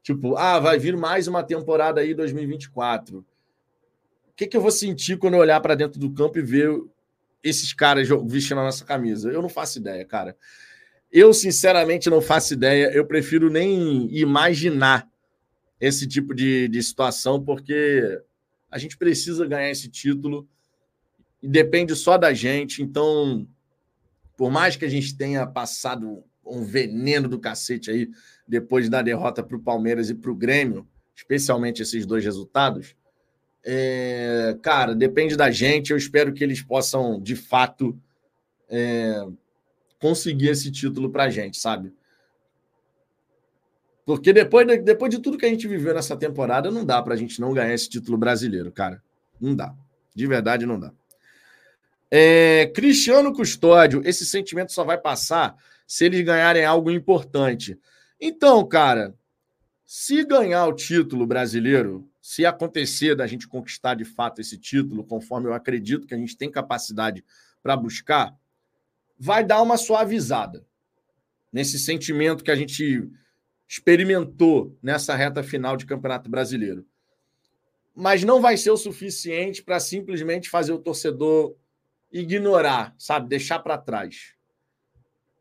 Tipo, ah, vai vir mais uma temporada aí 2024. O que, que eu vou sentir quando eu olhar para dentro do campo e ver esses caras vestindo a nossa camisa? Eu não faço ideia, cara. Eu, sinceramente, não faço ideia. Eu prefiro nem imaginar esse tipo de, de situação, porque a gente precisa ganhar esse título e depende só da gente. Então, por mais que a gente tenha passado um veneno do cacete aí depois da derrota para o Palmeiras e para o Grêmio, especialmente esses dois resultados, é, cara, depende da gente. Eu espero que eles possam, de fato, é, conseguir esse título para a gente, sabe? Porque depois de, depois de tudo que a gente viveu nessa temporada, não dá para a gente não ganhar esse título brasileiro, cara. Não dá. De verdade, não dá. É, Cristiano Custódio, esse sentimento só vai passar se eles ganharem algo importante. Então, cara, se ganhar o título brasileiro, se acontecer da gente conquistar de fato esse título, conforme eu acredito que a gente tem capacidade para buscar, vai dar uma suavizada nesse sentimento que a gente experimentou nessa reta final de Campeonato Brasileiro. Mas não vai ser o suficiente para simplesmente fazer o torcedor ignorar, sabe, deixar para trás.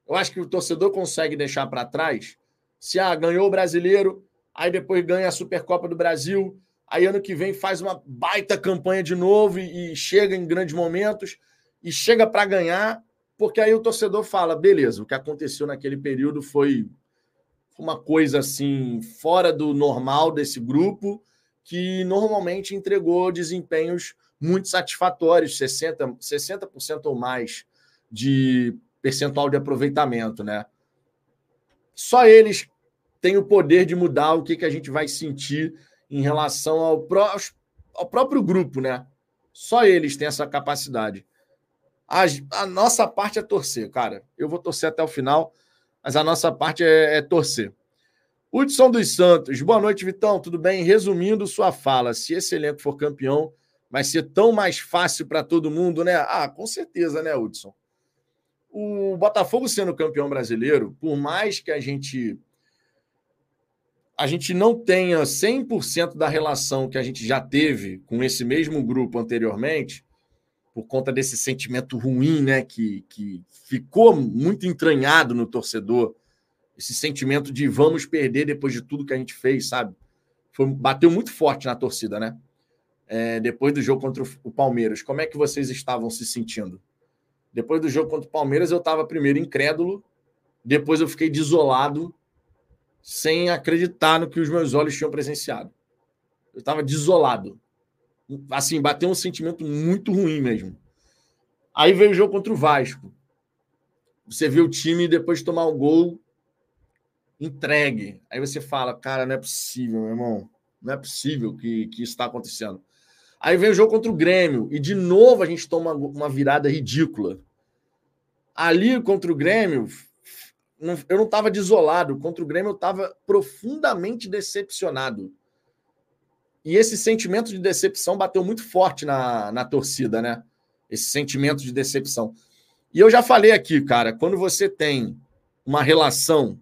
Eu acho que o torcedor consegue deixar para trás se ah, ganhou o brasileiro, aí depois ganha a Supercopa do Brasil, aí ano que vem faz uma baita campanha de novo e, e chega em grandes momentos e chega para ganhar, porque aí o torcedor fala: beleza, o que aconteceu naquele período foi uma coisa assim fora do normal desse grupo, que normalmente entregou desempenhos muito satisfatórios, 60%, 60 ou mais de percentual de aproveitamento, né? Só eles têm o poder de mudar o que, que a gente vai sentir em relação ao, pró ao próprio grupo, né? Só eles têm essa capacidade. A, a, nossa parte é torcer, cara. Eu vou torcer até o final, mas a nossa parte é, é torcer. Hudson dos Santos, boa noite, Vitão. Tudo bem? Resumindo sua fala, se esse elenco for campeão, vai ser tão mais fácil para todo mundo, né? Ah, com certeza, né, Hudson? O Botafogo sendo campeão brasileiro, por mais que a gente a gente não tenha 100% da relação que a gente já teve com esse mesmo grupo anteriormente, por conta desse sentimento ruim, né, que, que ficou muito entranhado no torcedor, esse sentimento de vamos perder depois de tudo que a gente fez, sabe? Foi, bateu muito forte na torcida, né? É, depois do jogo contra o Palmeiras. Como é que vocês estavam se sentindo? Depois do jogo contra o Palmeiras, eu estava primeiro incrédulo, depois eu fiquei desolado sem acreditar no que os meus olhos tinham presenciado. Eu estava desolado. Assim, bateu um sentimento muito ruim mesmo. Aí veio o jogo contra o Vasco. Você vê o time depois de tomar o gol entregue. Aí você fala, cara, não é possível, meu irmão. Não é possível que, que isso está acontecendo. Aí vem o jogo contra o Grêmio e de novo a gente toma uma virada ridícula. Ali contra o Grêmio, eu não estava desolado. Contra o Grêmio, eu estava profundamente decepcionado. E esse sentimento de decepção bateu muito forte na, na torcida, né? Esse sentimento de decepção. E eu já falei aqui, cara, quando você tem uma relação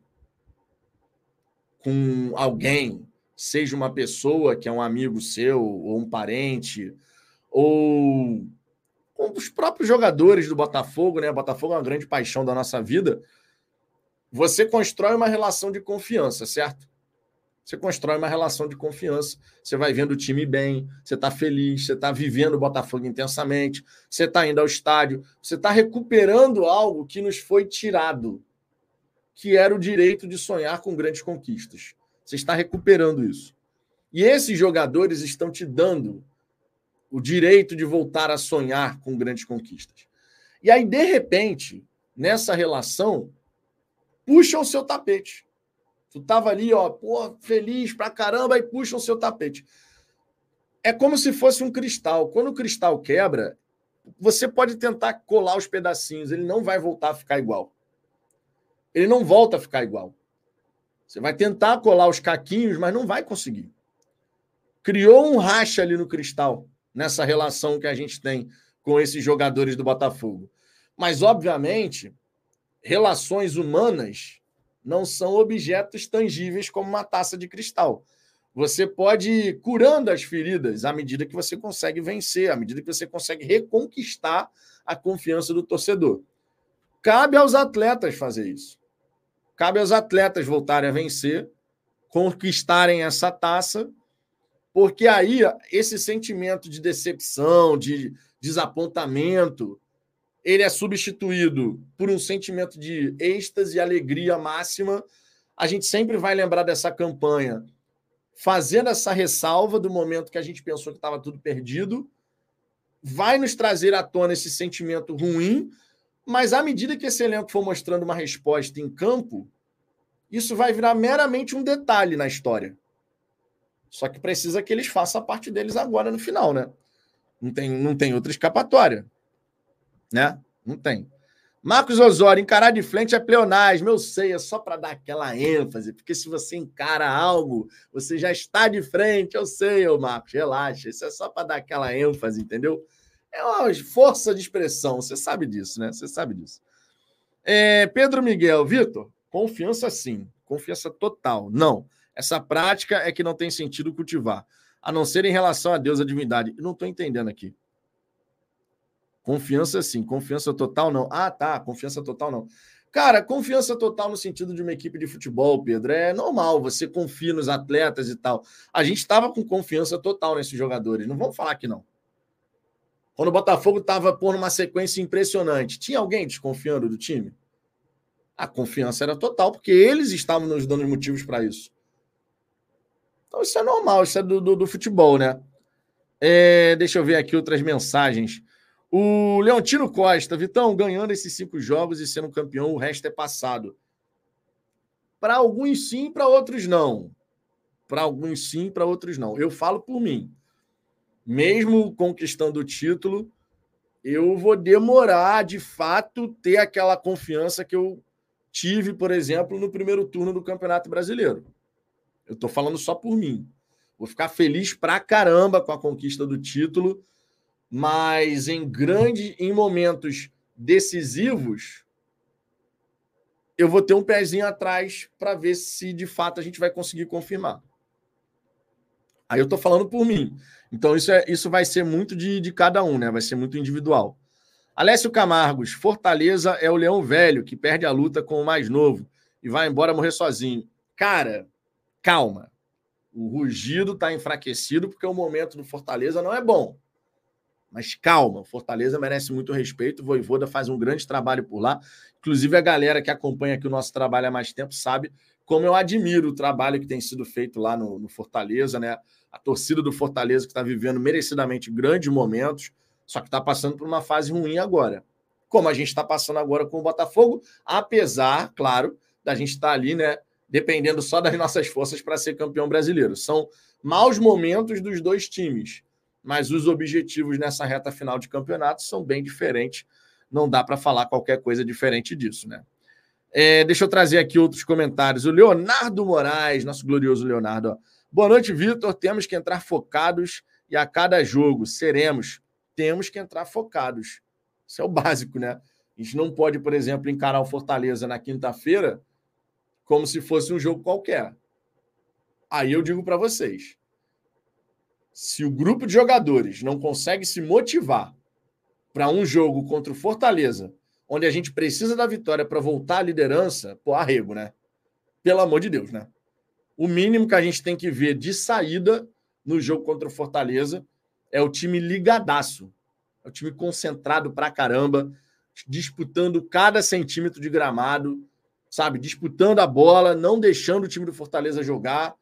com alguém, seja uma pessoa que é um amigo seu, ou um parente, ou com os próprios jogadores do Botafogo, né? Botafogo é uma grande paixão da nossa vida você constrói uma relação de confiança, certo? Você constrói uma relação de confiança. Você vai vendo o time bem, você está feliz, você está vivendo o Botafogo intensamente, você está indo ao estádio, você está recuperando algo que nos foi tirado, que era o direito de sonhar com grandes conquistas. Você está recuperando isso. E esses jogadores estão te dando o direito de voltar a sonhar com grandes conquistas. E aí, de repente, nessa relação, puxam o seu tapete. Tu tava ali, ó, pô, feliz pra caramba, e puxam o seu tapete. É como se fosse um cristal. Quando o cristal quebra, você pode tentar colar os pedacinhos, ele não vai voltar a ficar igual. Ele não volta a ficar igual. Você vai tentar colar os caquinhos, mas não vai conseguir. Criou um racha ali no cristal, nessa relação que a gente tem com esses jogadores do Botafogo. Mas, obviamente, relações humanas não são objetos tangíveis como uma taça de cristal. Você pode ir curando as feridas à medida que você consegue vencer, à medida que você consegue reconquistar a confiança do torcedor. Cabe aos atletas fazer isso. Cabe aos atletas voltarem a vencer, conquistarem essa taça, porque aí esse sentimento de decepção, de desapontamento, ele é substituído por um sentimento de êxtase e alegria máxima. A gente sempre vai lembrar dessa campanha, fazendo essa ressalva do momento que a gente pensou que estava tudo perdido, vai nos trazer à tona esse sentimento ruim, mas à medida que esse elenco for mostrando uma resposta em campo, isso vai virar meramente um detalhe na história. Só que precisa que eles façam a parte deles agora no final, né? Não tem, não tem outra escapatória né? Não tem. Marcos Osório, encarar de frente é pleonagem. Meu sei, é só para dar aquela ênfase, porque se você encara algo, você já está de frente. Eu sei, ô Marcos, relaxa. Isso é só para dar aquela ênfase, entendeu? É uma força de expressão, você sabe disso, né? Você sabe disso. É, Pedro Miguel, Vitor, confiança sim, confiança total. Não, essa prática é que não tem sentido cultivar, a não ser em relação a Deus, a divindade. Não estou entendendo aqui. Confiança sim, confiança total não. Ah, tá, confiança total não. Cara, confiança total no sentido de uma equipe de futebol, Pedro, é normal, você confia nos atletas e tal. A gente estava com confiança total nesses jogadores, não vamos falar que não. Quando o Botafogo estava por uma sequência impressionante, tinha alguém desconfiando do time? A confiança era total, porque eles estavam nos dando motivos para isso. Então isso é normal, isso é do, do, do futebol, né? É, deixa eu ver aqui outras mensagens. O Leontino Costa, Vitão, ganhando esses cinco jogos e sendo campeão, o resto é passado. Para alguns sim, para outros não. Para alguns sim, para outros não. Eu falo por mim. Mesmo conquistando o título, eu vou demorar de fato ter aquela confiança que eu tive, por exemplo, no primeiro turno do Campeonato Brasileiro. Eu estou falando só por mim. Vou ficar feliz pra caramba com a conquista do título, mas em grande, em momentos decisivos, eu vou ter um pezinho atrás para ver se de fato a gente vai conseguir confirmar. Aí eu estou falando por mim. Então isso, é, isso vai ser muito de, de cada um, né? Vai ser muito individual. Alessio Camargos, Fortaleza é o leão velho que perde a luta com o mais novo e vai embora morrer sozinho. Cara, calma. O rugido está enfraquecido porque o momento do Fortaleza não é bom. Mas calma, Fortaleza merece muito respeito. O Voivoda faz um grande trabalho por lá. Inclusive, a galera que acompanha aqui o nosso trabalho há mais tempo sabe como eu admiro o trabalho que tem sido feito lá no, no Fortaleza, né? A torcida do Fortaleza que está vivendo merecidamente grandes momentos, só que está passando por uma fase ruim agora. Como a gente está passando agora com o Botafogo, apesar, claro, da gente estar tá ali, né? dependendo só das nossas forças para ser campeão brasileiro. São maus momentos dos dois times, mas os objetivos nessa reta final de campeonato são bem diferentes. Não dá para falar qualquer coisa diferente disso, né? É, deixa eu trazer aqui outros comentários. O Leonardo Moraes, nosso glorioso Leonardo. Boa noite, Vitor. Temos que entrar focados e a cada jogo seremos. Temos que entrar focados. Isso é o básico, né? A gente não pode, por exemplo, encarar o Fortaleza na quinta-feira como se fosse um jogo qualquer. Aí eu digo para vocês: se o grupo de jogadores não consegue se motivar para um jogo contra o Fortaleza, onde a gente precisa da vitória para voltar à liderança, pô, arrego, né? Pelo amor de Deus, né? O mínimo que a gente tem que ver de saída no jogo contra o Fortaleza é o time ligadaço. É o time concentrado pra caramba, disputando cada centímetro de gramado sabe, disputando a bola, não deixando o time do Fortaleza jogar.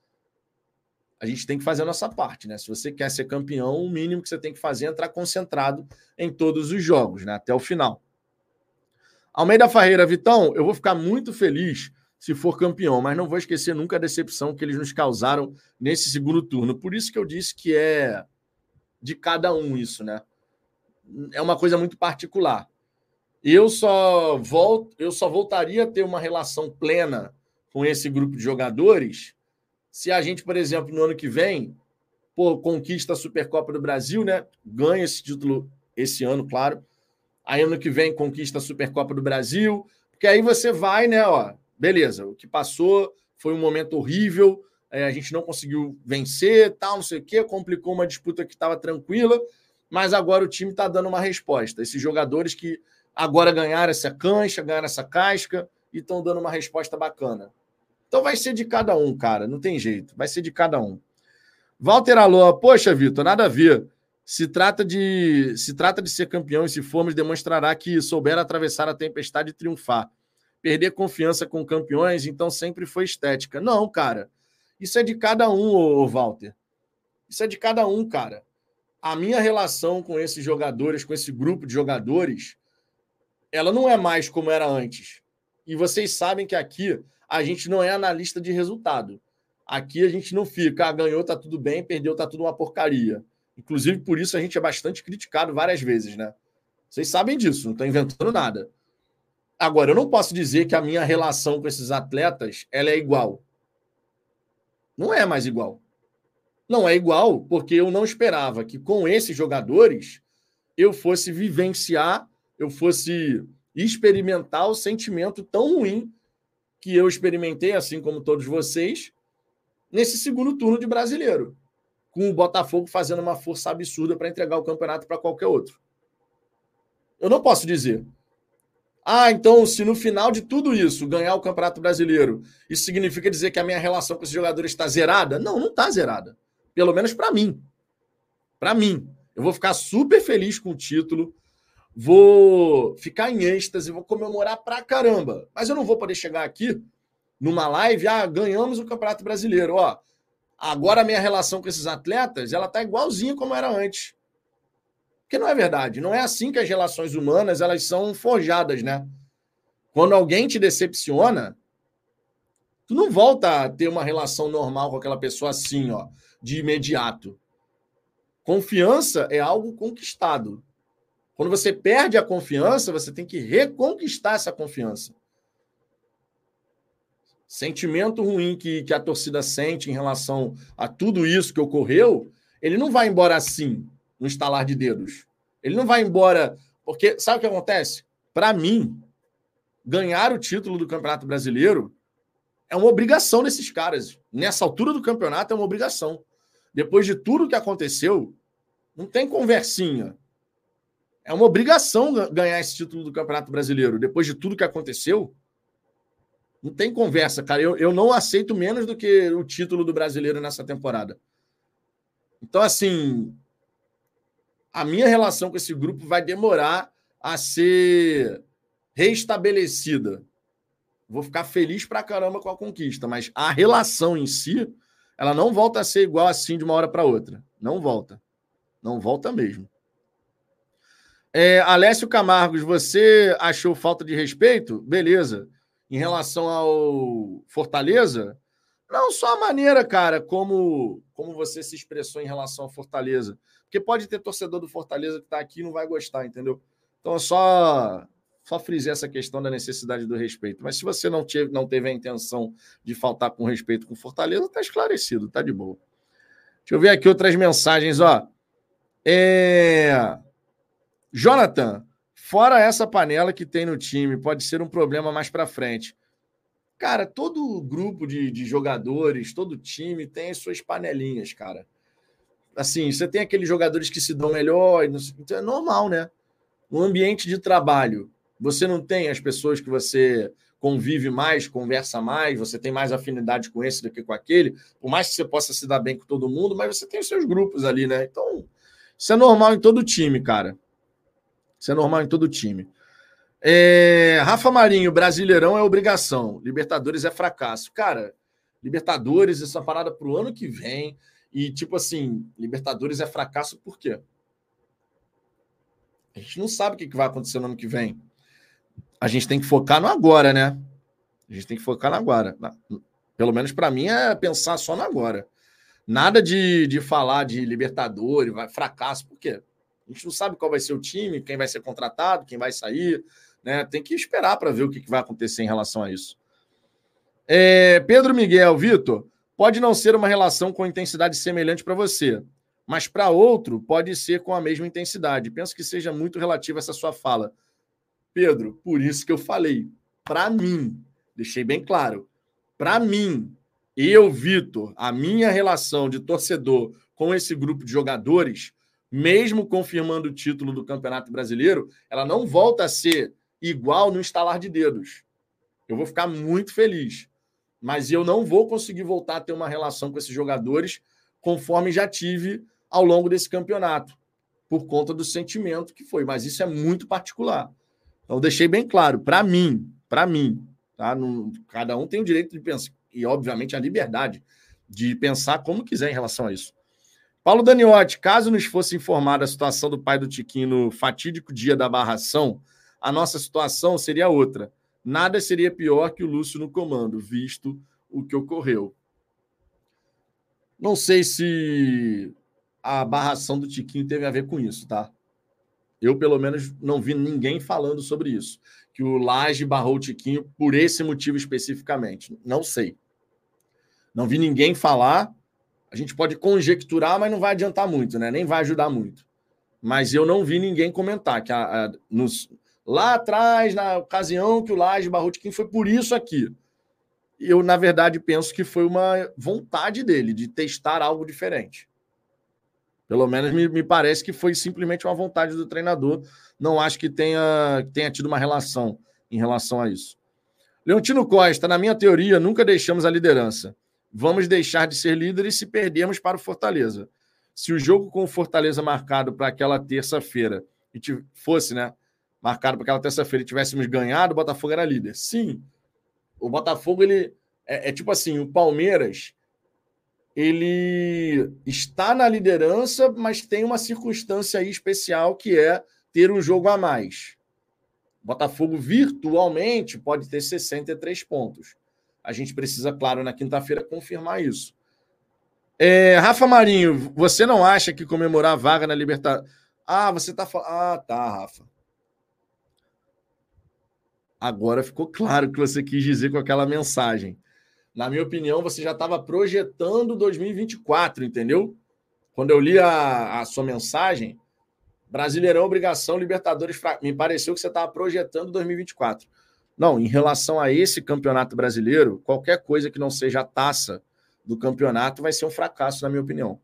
A gente tem que fazer a nossa parte, né? Se você quer ser campeão, o mínimo que você tem que fazer é entrar concentrado em todos os jogos, né? Até o final. Almeida Ferreira, Vitão, eu vou ficar muito feliz se for campeão, mas não vou esquecer nunca a decepção que eles nos causaram nesse segundo turno. Por isso que eu disse que é de cada um isso, né? É uma coisa muito particular. Eu só volto, eu só voltaria a ter uma relação plena com esse grupo de jogadores se a gente, por exemplo, no ano que vem, pô, conquista a Supercopa do Brasil, né? Ganha esse título esse ano, claro. Aí ano que vem conquista a Supercopa do Brasil, porque aí você vai, né, ó, beleza, o que passou foi um momento horrível, é, a gente não conseguiu vencer, tal, não sei o quê, complicou uma disputa que estava tranquila, mas agora o time está dando uma resposta. Esses jogadores que agora ganharam essa cancha, ganharam essa casca e estão dando uma resposta bacana. Então vai ser de cada um, cara, não tem jeito, vai ser de cada um. Walter Alô, poxa, Vitor, nada a ver. Se trata de se trata de ser campeão e se formos demonstrará que souber atravessar a tempestade e triunfar. Perder confiança com campeões, então sempre foi estética. Não, cara. Isso é de cada um, ô, Walter. Isso é de cada um, cara. A minha relação com esses jogadores, com esse grupo de jogadores, ela não é mais como era antes. E vocês sabem que aqui a gente não é analista de resultado. Aqui a gente não fica, ah, ganhou, tá tudo bem, perdeu, tá tudo uma porcaria. Inclusive, por isso a gente é bastante criticado várias vezes, né? Vocês sabem disso, não estou inventando nada. Agora, eu não posso dizer que a minha relação com esses atletas ela é igual. Não é mais igual. Não é igual porque eu não esperava que com esses jogadores eu fosse vivenciar eu fosse experimentar o sentimento tão ruim que eu experimentei, assim como todos vocês, nesse segundo turno de brasileiro, com o Botafogo fazendo uma força absurda para entregar o campeonato para qualquer outro. Eu não posso dizer. Ah, então, se no final de tudo isso ganhar o Campeonato Brasileiro, isso significa dizer que a minha relação com esses jogadores está zerada? Não, não está zerada. Pelo menos para mim. Para mim. Eu vou ficar super feliz com o título vou ficar em êxtase, vou comemorar pra caramba. Mas eu não vou poder chegar aqui numa live, ah, ganhamos o Campeonato Brasileiro, ó. Agora a minha relação com esses atletas, ela tá igualzinha como era antes. Porque não é verdade, não é assim que as relações humanas, elas são forjadas, né? Quando alguém te decepciona, tu não volta a ter uma relação normal com aquela pessoa assim, ó, de imediato. Confiança é algo conquistado. Quando você perde a confiança, você tem que reconquistar essa confiança. Sentimento ruim que, que a torcida sente em relação a tudo isso que ocorreu, ele não vai embora assim, no estalar de dedos. Ele não vai embora. Porque sabe o que acontece? Para mim, ganhar o título do Campeonato Brasileiro é uma obrigação desses caras. Nessa altura do campeonato é uma obrigação. Depois de tudo que aconteceu, não tem conversinha. É uma obrigação ganhar esse título do Campeonato Brasileiro. Depois de tudo que aconteceu, não tem conversa, cara. Eu, eu não aceito menos do que o título do brasileiro nessa temporada. Então, assim, a minha relação com esse grupo vai demorar a ser reestabelecida. Vou ficar feliz pra caramba com a conquista, mas a relação em si, ela não volta a ser igual assim de uma hora para outra. Não volta. Não volta mesmo. É, Alessio Camargos, você achou falta de respeito? Beleza. Em relação ao Fortaleza, não só a maneira, cara, como, como você se expressou em relação ao Fortaleza. Porque pode ter torcedor do Fortaleza que está aqui e não vai gostar, entendeu? Então, só só frisei essa questão da necessidade do respeito. Mas se você não teve, não teve a intenção de faltar com respeito com Fortaleza, está esclarecido, tá de boa. Deixa eu ver aqui outras mensagens, ó. É... Jonathan, fora essa panela que tem no time, pode ser um problema mais para frente. Cara, todo grupo de, de jogadores, todo time tem as suas panelinhas, cara. Assim, você tem aqueles jogadores que se dão melhor, então é normal, né? No ambiente de trabalho, você não tem as pessoas que você convive mais, conversa mais, você tem mais afinidade com esse do que com aquele, por mais que você possa se dar bem com todo mundo, mas você tem os seus grupos ali, né? Então, isso é normal em todo time, cara. Isso é normal em todo time. É, Rafa Marinho, Brasileirão é obrigação, Libertadores é fracasso. Cara, Libertadores, essa parada para o ano que vem. E, tipo assim, Libertadores é fracasso por quê? A gente não sabe o que vai acontecer no ano que vem. A gente tem que focar no agora, né? A gente tem que focar no agora. Pelo menos para mim é pensar só no agora. Nada de, de falar de Libertadores, vai, fracasso, por quê? A gente não sabe qual vai ser o time, quem vai ser contratado, quem vai sair. Né? Tem que esperar para ver o que, vai acontecer em relação a isso. É, Pedro Miguel, Vitor, pode não ser uma relação com intensidade semelhante para você, mas para outro pode ser com a mesma intensidade. Penso que seja muito relativa essa sua fala. Pedro, por isso que eu falei, para mim, deixei bem claro, para mim, eu, Vitor, a minha relação de torcedor com esse grupo de jogadores mesmo confirmando o título do Campeonato Brasileiro, ela não volta a ser igual no estalar de dedos. Eu vou ficar muito feliz. Mas eu não vou conseguir voltar a ter uma relação com esses jogadores conforme já tive ao longo desse campeonato, por conta do sentimento que foi. Mas isso é muito particular. Então, deixei bem claro, para mim, para mim, tá? Cada um tem o direito de pensar, e obviamente a liberdade de pensar como quiser em relação a isso. Paulo Daniotti, caso nos fosse informada a situação do pai do Tiquinho no fatídico dia da barração, a nossa situação seria outra. Nada seria pior que o Lúcio no comando, visto o que ocorreu. Não sei se a barração do Tiquinho teve a ver com isso, tá? Eu, pelo menos, não vi ninguém falando sobre isso. Que o Laje barrou o Tiquinho por esse motivo especificamente. Não sei. Não vi ninguém falar a gente pode conjecturar, mas não vai adiantar muito, né? Nem vai ajudar muito. Mas eu não vi ninguém comentar que a, a, nos, lá atrás, na ocasião que o Laje barrou de foi por isso aqui. Eu, na verdade, penso que foi uma vontade dele de testar algo diferente. Pelo menos me, me parece que foi simplesmente uma vontade do treinador. Não acho que tenha, tenha tido uma relação em relação a isso. Leontino Costa, na minha teoria, nunca deixamos a liderança vamos deixar de ser líderes se perdermos para o Fortaleza. Se o jogo com o Fortaleza marcado para aquela terça-feira fosse, né, marcado para aquela terça-feira e tivéssemos ganhado, o Botafogo era líder. Sim. O Botafogo ele é, é tipo assim, o Palmeiras ele está na liderança, mas tem uma circunstância aí especial que é ter um jogo a mais. O Botafogo virtualmente pode ter 63 pontos. A gente precisa, claro, na quinta-feira confirmar isso. É, Rafa Marinho, você não acha que comemorar a vaga na Libertadores. Ah, você tá falando. Ah, tá, Rafa. Agora ficou claro o que você quis dizer com aquela mensagem. Na minha opinião, você já estava projetando 2024, entendeu? Quando eu li a, a sua mensagem, Brasileirão, obrigação, Libertadores, me pareceu que você estava projetando 2024. Não, em relação a esse campeonato brasileiro, qualquer coisa que não seja a taça do campeonato vai ser um fracasso, na minha opinião.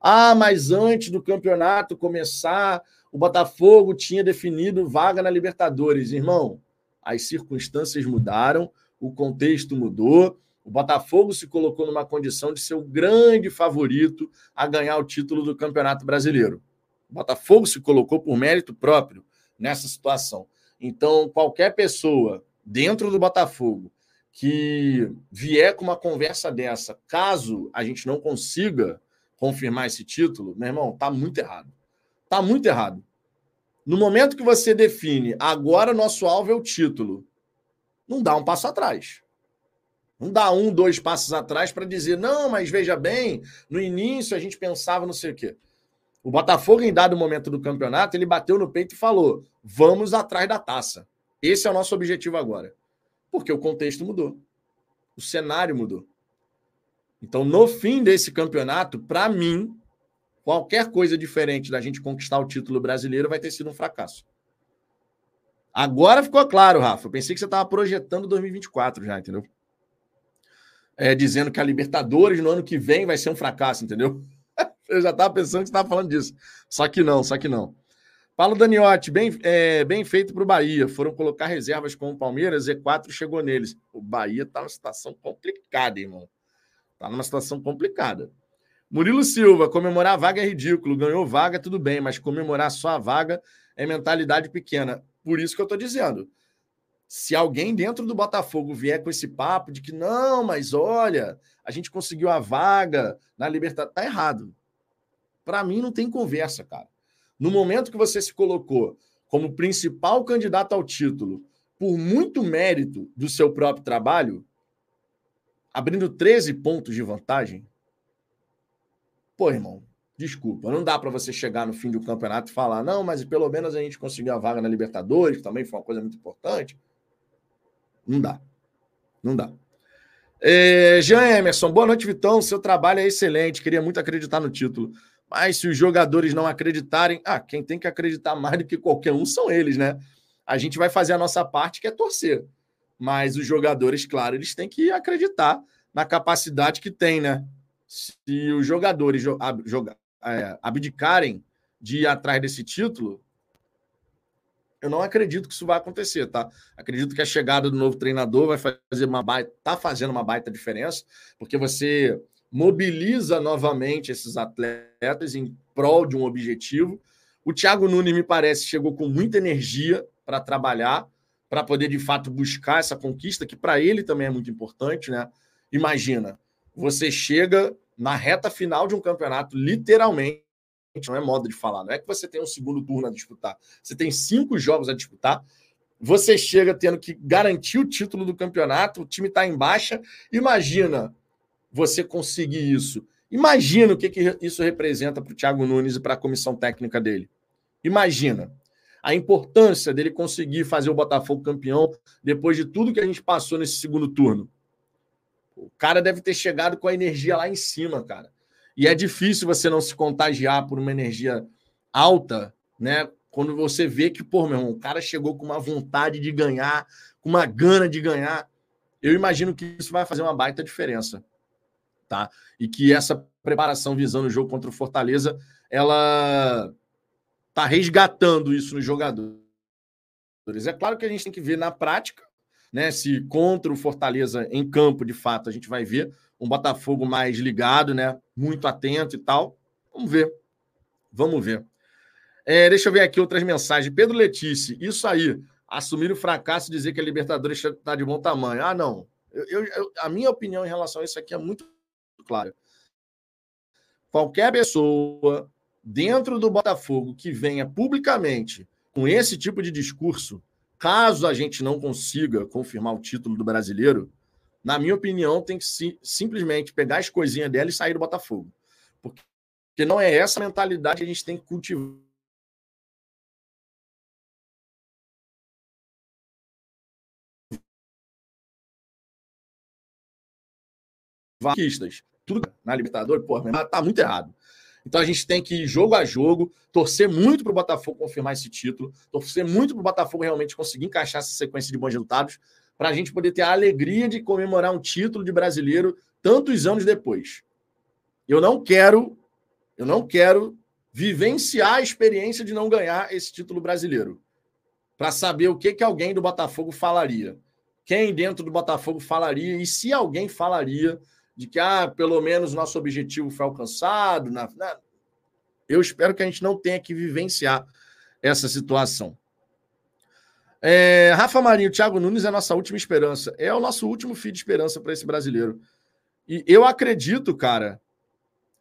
Ah, mas antes do campeonato começar, o Botafogo tinha definido vaga na Libertadores. Irmão, as circunstâncias mudaram, o contexto mudou. O Botafogo se colocou numa condição de ser o grande favorito a ganhar o título do Campeonato Brasileiro. O Botafogo se colocou por mérito próprio nessa situação. Então, qualquer pessoa dentro do Botafogo que vier com uma conversa dessa, caso a gente não consiga confirmar esse título, meu irmão, tá muito errado. Tá muito errado. No momento que você define, agora nosso alvo é o título, não dá um passo atrás. Não dá um, dois passos atrás para dizer, não, mas veja bem, no início a gente pensava não sei o quê. O Botafogo, em dado momento do campeonato, ele bateu no peito e falou: vamos atrás da taça. Esse é o nosso objetivo agora. Porque o contexto mudou. O cenário mudou. Então, no fim desse campeonato, para mim, qualquer coisa diferente da gente conquistar o título brasileiro vai ter sido um fracasso. Agora ficou claro, Rafa. Eu pensei que você estava projetando 2024 já, entendeu? É, dizendo que a Libertadores no ano que vem vai ser um fracasso, entendeu? Eu já estava pensando que você estava falando disso. Só que não, só que não. Paulo Daniotti, bem, é, bem feito para o Bahia. Foram colocar reservas com o Palmeiras, Z4 chegou neles. O Bahia está numa situação complicada, irmão. Está numa situação complicada. Murilo Silva, comemorar a vaga é ridículo. Ganhou vaga, tudo bem, mas comemorar só a vaga é mentalidade pequena. Por isso que eu estou dizendo. Se alguém dentro do Botafogo vier com esse papo de que não, mas olha, a gente conseguiu a vaga na Libertadores, tá errado. Para mim não tem conversa, cara. No momento que você se colocou como principal candidato ao título, por muito mérito do seu próprio trabalho, abrindo 13 pontos de vantagem, pô, irmão, desculpa, não dá para você chegar no fim do campeonato e falar, não, mas pelo menos a gente conseguiu a vaga na Libertadores, que também foi uma coisa muito importante. Não dá. Não dá. É, Jean Emerson, boa noite, Vitão. Seu trabalho é excelente. Queria muito acreditar no título. Mas se os jogadores não acreditarem, ah, quem tem que acreditar mais do que qualquer um são eles, né? A gente vai fazer a nossa parte, que é torcer. Mas os jogadores, claro, eles têm que acreditar na capacidade que tem, né? Se os jogadores é, abdicarem de ir atrás desse título, eu não acredito que isso vai acontecer, tá? Acredito que a chegada do novo treinador vai fazer uma baita, tá fazendo uma baita diferença, porque você mobiliza novamente esses atletas em prol de um objetivo. O Thiago Nunes, me parece, chegou com muita energia para trabalhar, para poder de fato buscar essa conquista, que para ele também é muito importante, né? Imagina, você chega na reta final de um campeonato, literalmente, não é modo de falar, não é que você tem um segundo turno a disputar, você tem cinco jogos a disputar, você chega tendo que garantir o título do campeonato, o time está em baixa. Imagina você conseguir isso. Imagina o que, que isso representa para o Thiago Nunes e para a comissão técnica dele. Imagina a importância dele conseguir fazer o Botafogo campeão depois de tudo que a gente passou nesse segundo turno. O cara deve ter chegado com a energia lá em cima, cara. E é difícil você não se contagiar por uma energia alta, né? Quando você vê que, pô, meu irmão, o cara chegou com uma vontade de ganhar, com uma gana de ganhar. Eu imagino que isso vai fazer uma baita diferença tá? E que essa preparação visando o jogo contra o Fortaleza, ela tá resgatando isso nos jogadores. É claro que a gente tem que ver na prática, né? Se contra o Fortaleza em campo, de fato, a gente vai ver um Botafogo mais ligado, né? Muito atento e tal. Vamos ver. Vamos ver. É, deixa eu ver aqui outras mensagens. Pedro Letícia, isso aí. Assumir o fracasso e dizer que a Libertadores está de bom tamanho. Ah, não. Eu, eu, a minha opinião em relação a isso aqui é muito clara. Qualquer pessoa dentro do Botafogo que venha publicamente com esse tipo de discurso, caso a gente não consiga confirmar o título do brasileiro, na minha opinião, tem que sim, simplesmente pegar as coisinhas dela e sair do Botafogo. Porque, porque não é essa mentalidade que a gente tem que cultivar. Vaquistas. Tudo na Libertadores, pô, tá muito errado. Então a gente tem que ir jogo a jogo, torcer muito para o Botafogo confirmar esse título, torcer muito para o Botafogo realmente conseguir encaixar essa sequência de bons resultados, para a gente poder ter a alegria de comemorar um título de brasileiro tantos anos depois. Eu não quero, eu não quero vivenciar a experiência de não ganhar esse título brasileiro. Para saber o que, que alguém do Botafogo falaria. Quem dentro do Botafogo falaria e se alguém falaria de que, ah, pelo menos nosso objetivo foi alcançado. Na, na... Eu espero que a gente não tenha que vivenciar essa situação. É, Rafa Marinho, Thiago Nunes é a nossa última esperança. É o nosso último fio de esperança para esse brasileiro. E eu acredito, cara,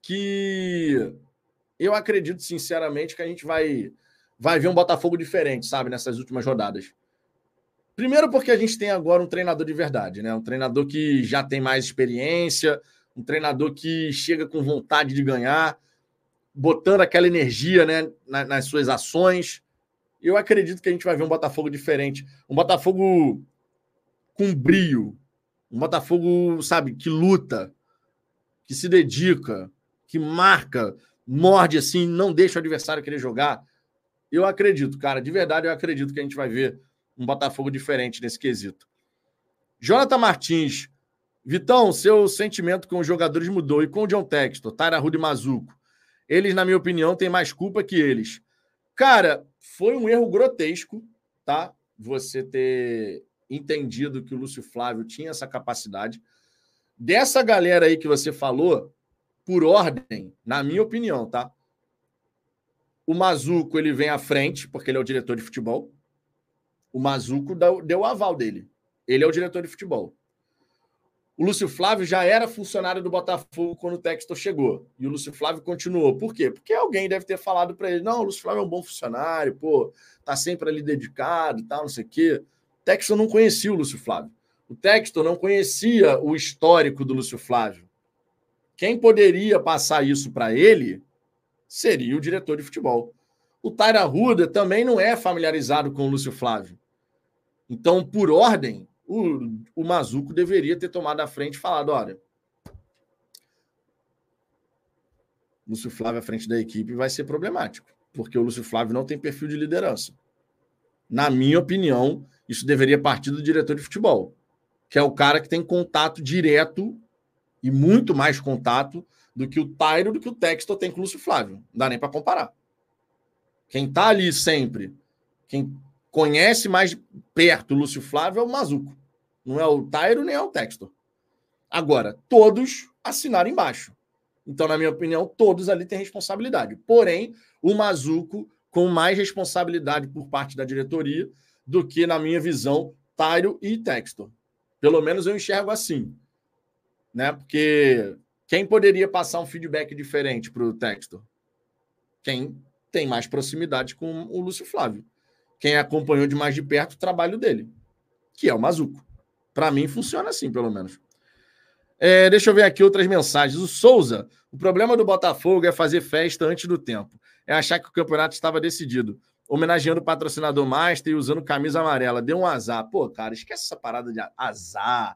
que eu acredito sinceramente que a gente vai vai ver um Botafogo diferente, sabe, nessas últimas rodadas. Primeiro porque a gente tem agora um treinador de verdade, né? Um treinador que já tem mais experiência, um treinador que chega com vontade de ganhar, botando aquela energia, né, nas suas ações. Eu acredito que a gente vai ver um Botafogo diferente, um Botafogo com brio, um Botafogo, sabe, que luta, que se dedica, que marca, morde assim, não deixa o adversário querer jogar. Eu acredito, cara, de verdade eu acredito que a gente vai ver um Botafogo diferente nesse quesito. Jonathan Martins, Vitão, seu sentimento com os jogadores mudou. E com o John Textor, Tyra Rude e Mazuco. Eles, na minha opinião, têm mais culpa que eles. Cara, foi um erro grotesco, tá? Você ter entendido que o Lúcio Flávio tinha essa capacidade. Dessa galera aí que você falou, por ordem, na minha opinião, tá? O Mazuco ele vem à frente, porque ele é o diretor de futebol. O Mazuco deu o aval dele. Ele é o diretor de futebol. O Lúcio Flávio já era funcionário do Botafogo quando o Textor chegou. E o Lúcio Flávio continuou. Por quê? Porque alguém deve ter falado para ele: não, o Lúcio Flávio é um bom funcionário, pô, tá sempre ali dedicado e tal, não sei o quê. O Textor não conhecia o Lúcio Flávio. O Textor não conhecia o histórico do Lúcio Flávio. Quem poderia passar isso para ele seria o diretor de futebol. O Taira Ruda também não é familiarizado com o Lúcio Flávio. Então, por ordem, o, o Mazuco deveria ter tomado a frente e falado: olha, Lúcio Flávio à frente da equipe vai ser problemático, porque o Lúcio Flávio não tem perfil de liderança. Na minha opinião, isso deveria partir do diretor de futebol, que é o cara que tem contato direto e muito mais contato do que o Tairo, do que o Texto tem com o Lúcio Flávio. Não dá nem para comparar. Quem está ali sempre, quem conhece mais perto o Lúcio Flávio é o Mazuco. Não é o Tairo nem é o Textor. Agora, todos assinaram embaixo. Então, na minha opinião, todos ali têm responsabilidade. Porém, o Mazuco com mais responsabilidade por parte da diretoria do que, na minha visão, Tairo e Textor. Pelo menos eu enxergo assim. Né? Porque quem poderia passar um feedback diferente para o Textor? Quem tem mais proximidade com o Lúcio Flávio quem acompanhou de mais de perto o trabalho dele, que é o Mazuco. Para mim, funciona assim, pelo menos. É, deixa eu ver aqui outras mensagens. O Souza, o problema do Botafogo é fazer festa antes do tempo. É achar que o campeonato estava decidido. Homenageando o patrocinador Master e usando camisa amarela. Deu um azar. Pô, cara, esquece essa parada de azar.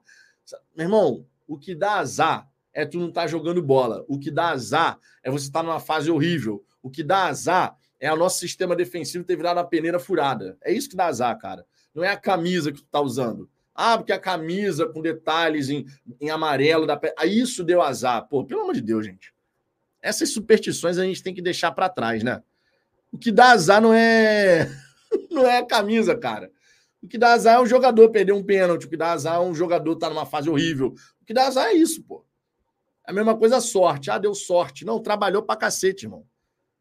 Meu irmão, o que dá azar é tu não estar tá jogando bola. O que dá azar é você estar tá numa fase horrível. O que dá azar é o nosso sistema defensivo ter virado a peneira furada. É isso que dá azar, cara. Não é a camisa que tu tá usando. Ah, porque a camisa com detalhes em, em amarelo da pe... ah, isso deu azar. Pô, pelo amor de Deus, gente. Essas superstições a gente tem que deixar para trás, né? O que dá azar não é não é a camisa, cara. O que dá azar é um jogador perder um pênalti, o que dá azar é um jogador estar tá numa fase horrível. O que dá azar é isso, pô. É a mesma coisa sorte. Ah, deu sorte. Não, trabalhou pra cacete, irmão.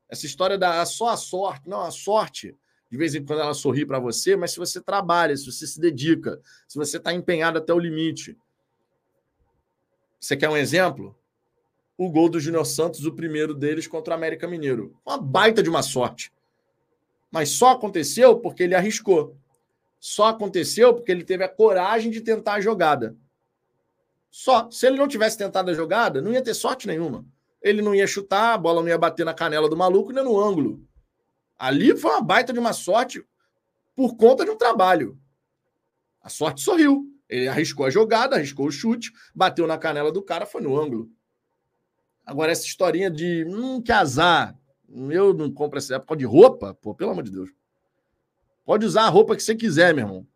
Essa história da só a sorte, não, a sorte, de vez em quando ela sorri para você, mas se você trabalha, se você se dedica, se você está empenhado até o limite. Você quer um exemplo? O gol do Júnior Santos, o primeiro deles contra o América Mineiro. Uma baita de uma sorte. Mas só aconteceu porque ele arriscou. Só aconteceu porque ele teve a coragem de tentar a jogada. Só. Se ele não tivesse tentado a jogada, não ia ter sorte nenhuma ele não ia chutar, a bola não ia bater na canela do maluco nem no ângulo. Ali foi uma baita de uma sorte por conta de um trabalho. A sorte sorriu. Ele arriscou a jogada, arriscou o chute, bateu na canela do cara, foi no ângulo. Agora, essa historinha de hum, que azar. Eu não compro essa época de roupa, pô, pelo amor de Deus. Pode usar a roupa que você quiser, meu irmão.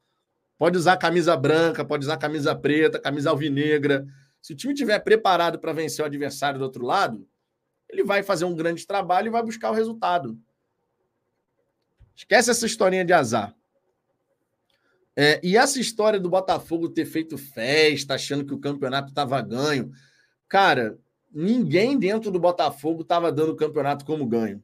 Pode usar camisa branca, pode usar camisa preta, camisa alvinegra. Se o time estiver preparado para vencer o adversário do outro lado, ele vai fazer um grande trabalho e vai buscar o resultado. Esquece essa historinha de azar. É, e essa história do Botafogo ter feito festa, achando que o campeonato estava ganho. Cara, ninguém dentro do Botafogo estava dando o campeonato como ganho.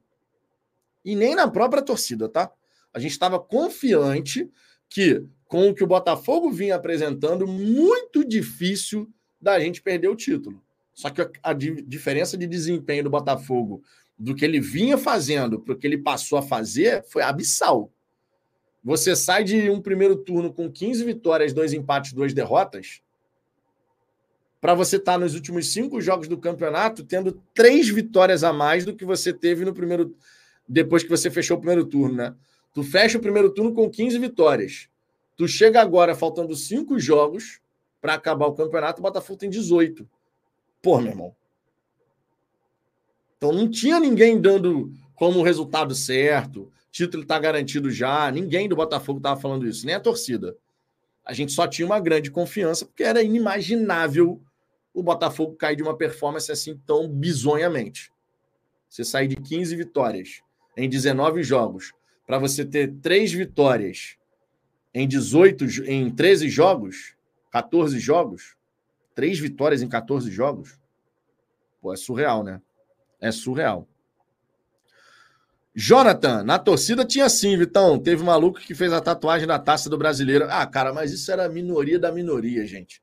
E nem na própria torcida, tá? A gente estava confiante que, com o que o Botafogo vinha apresentando, muito difícil da gente perder o título. Só que a, diferença de desempenho do Botafogo do que ele vinha fazendo para o que ele passou a fazer foi abissal. Você sai de um primeiro turno com 15 vitórias, dois empates, duas derrotas, para você estar tá nos últimos cinco jogos do campeonato tendo três vitórias a mais do que você teve no primeiro. Depois que você fechou o primeiro turno, né? Tu fecha o primeiro turno com 15 vitórias. Tu chega agora, faltando cinco jogos para acabar o campeonato, o Botafogo tem 18. Pô, meu irmão. Então não tinha ninguém dando como resultado certo, título está garantido já, ninguém do Botafogo estava falando isso, nem a torcida. A gente só tinha uma grande confiança, porque era inimaginável o Botafogo cair de uma performance assim tão bizonhamente. Você sair de 15 vitórias em 19 jogos, para você ter três vitórias em 18, em 13 jogos, 14 jogos, três vitórias em 14 jogos, pô, é surreal, né? É surreal. Jonathan, na torcida tinha sim, Vitão. Teve um maluco que fez a tatuagem da taça do brasileiro. Ah, cara, mas isso era a minoria da minoria, gente.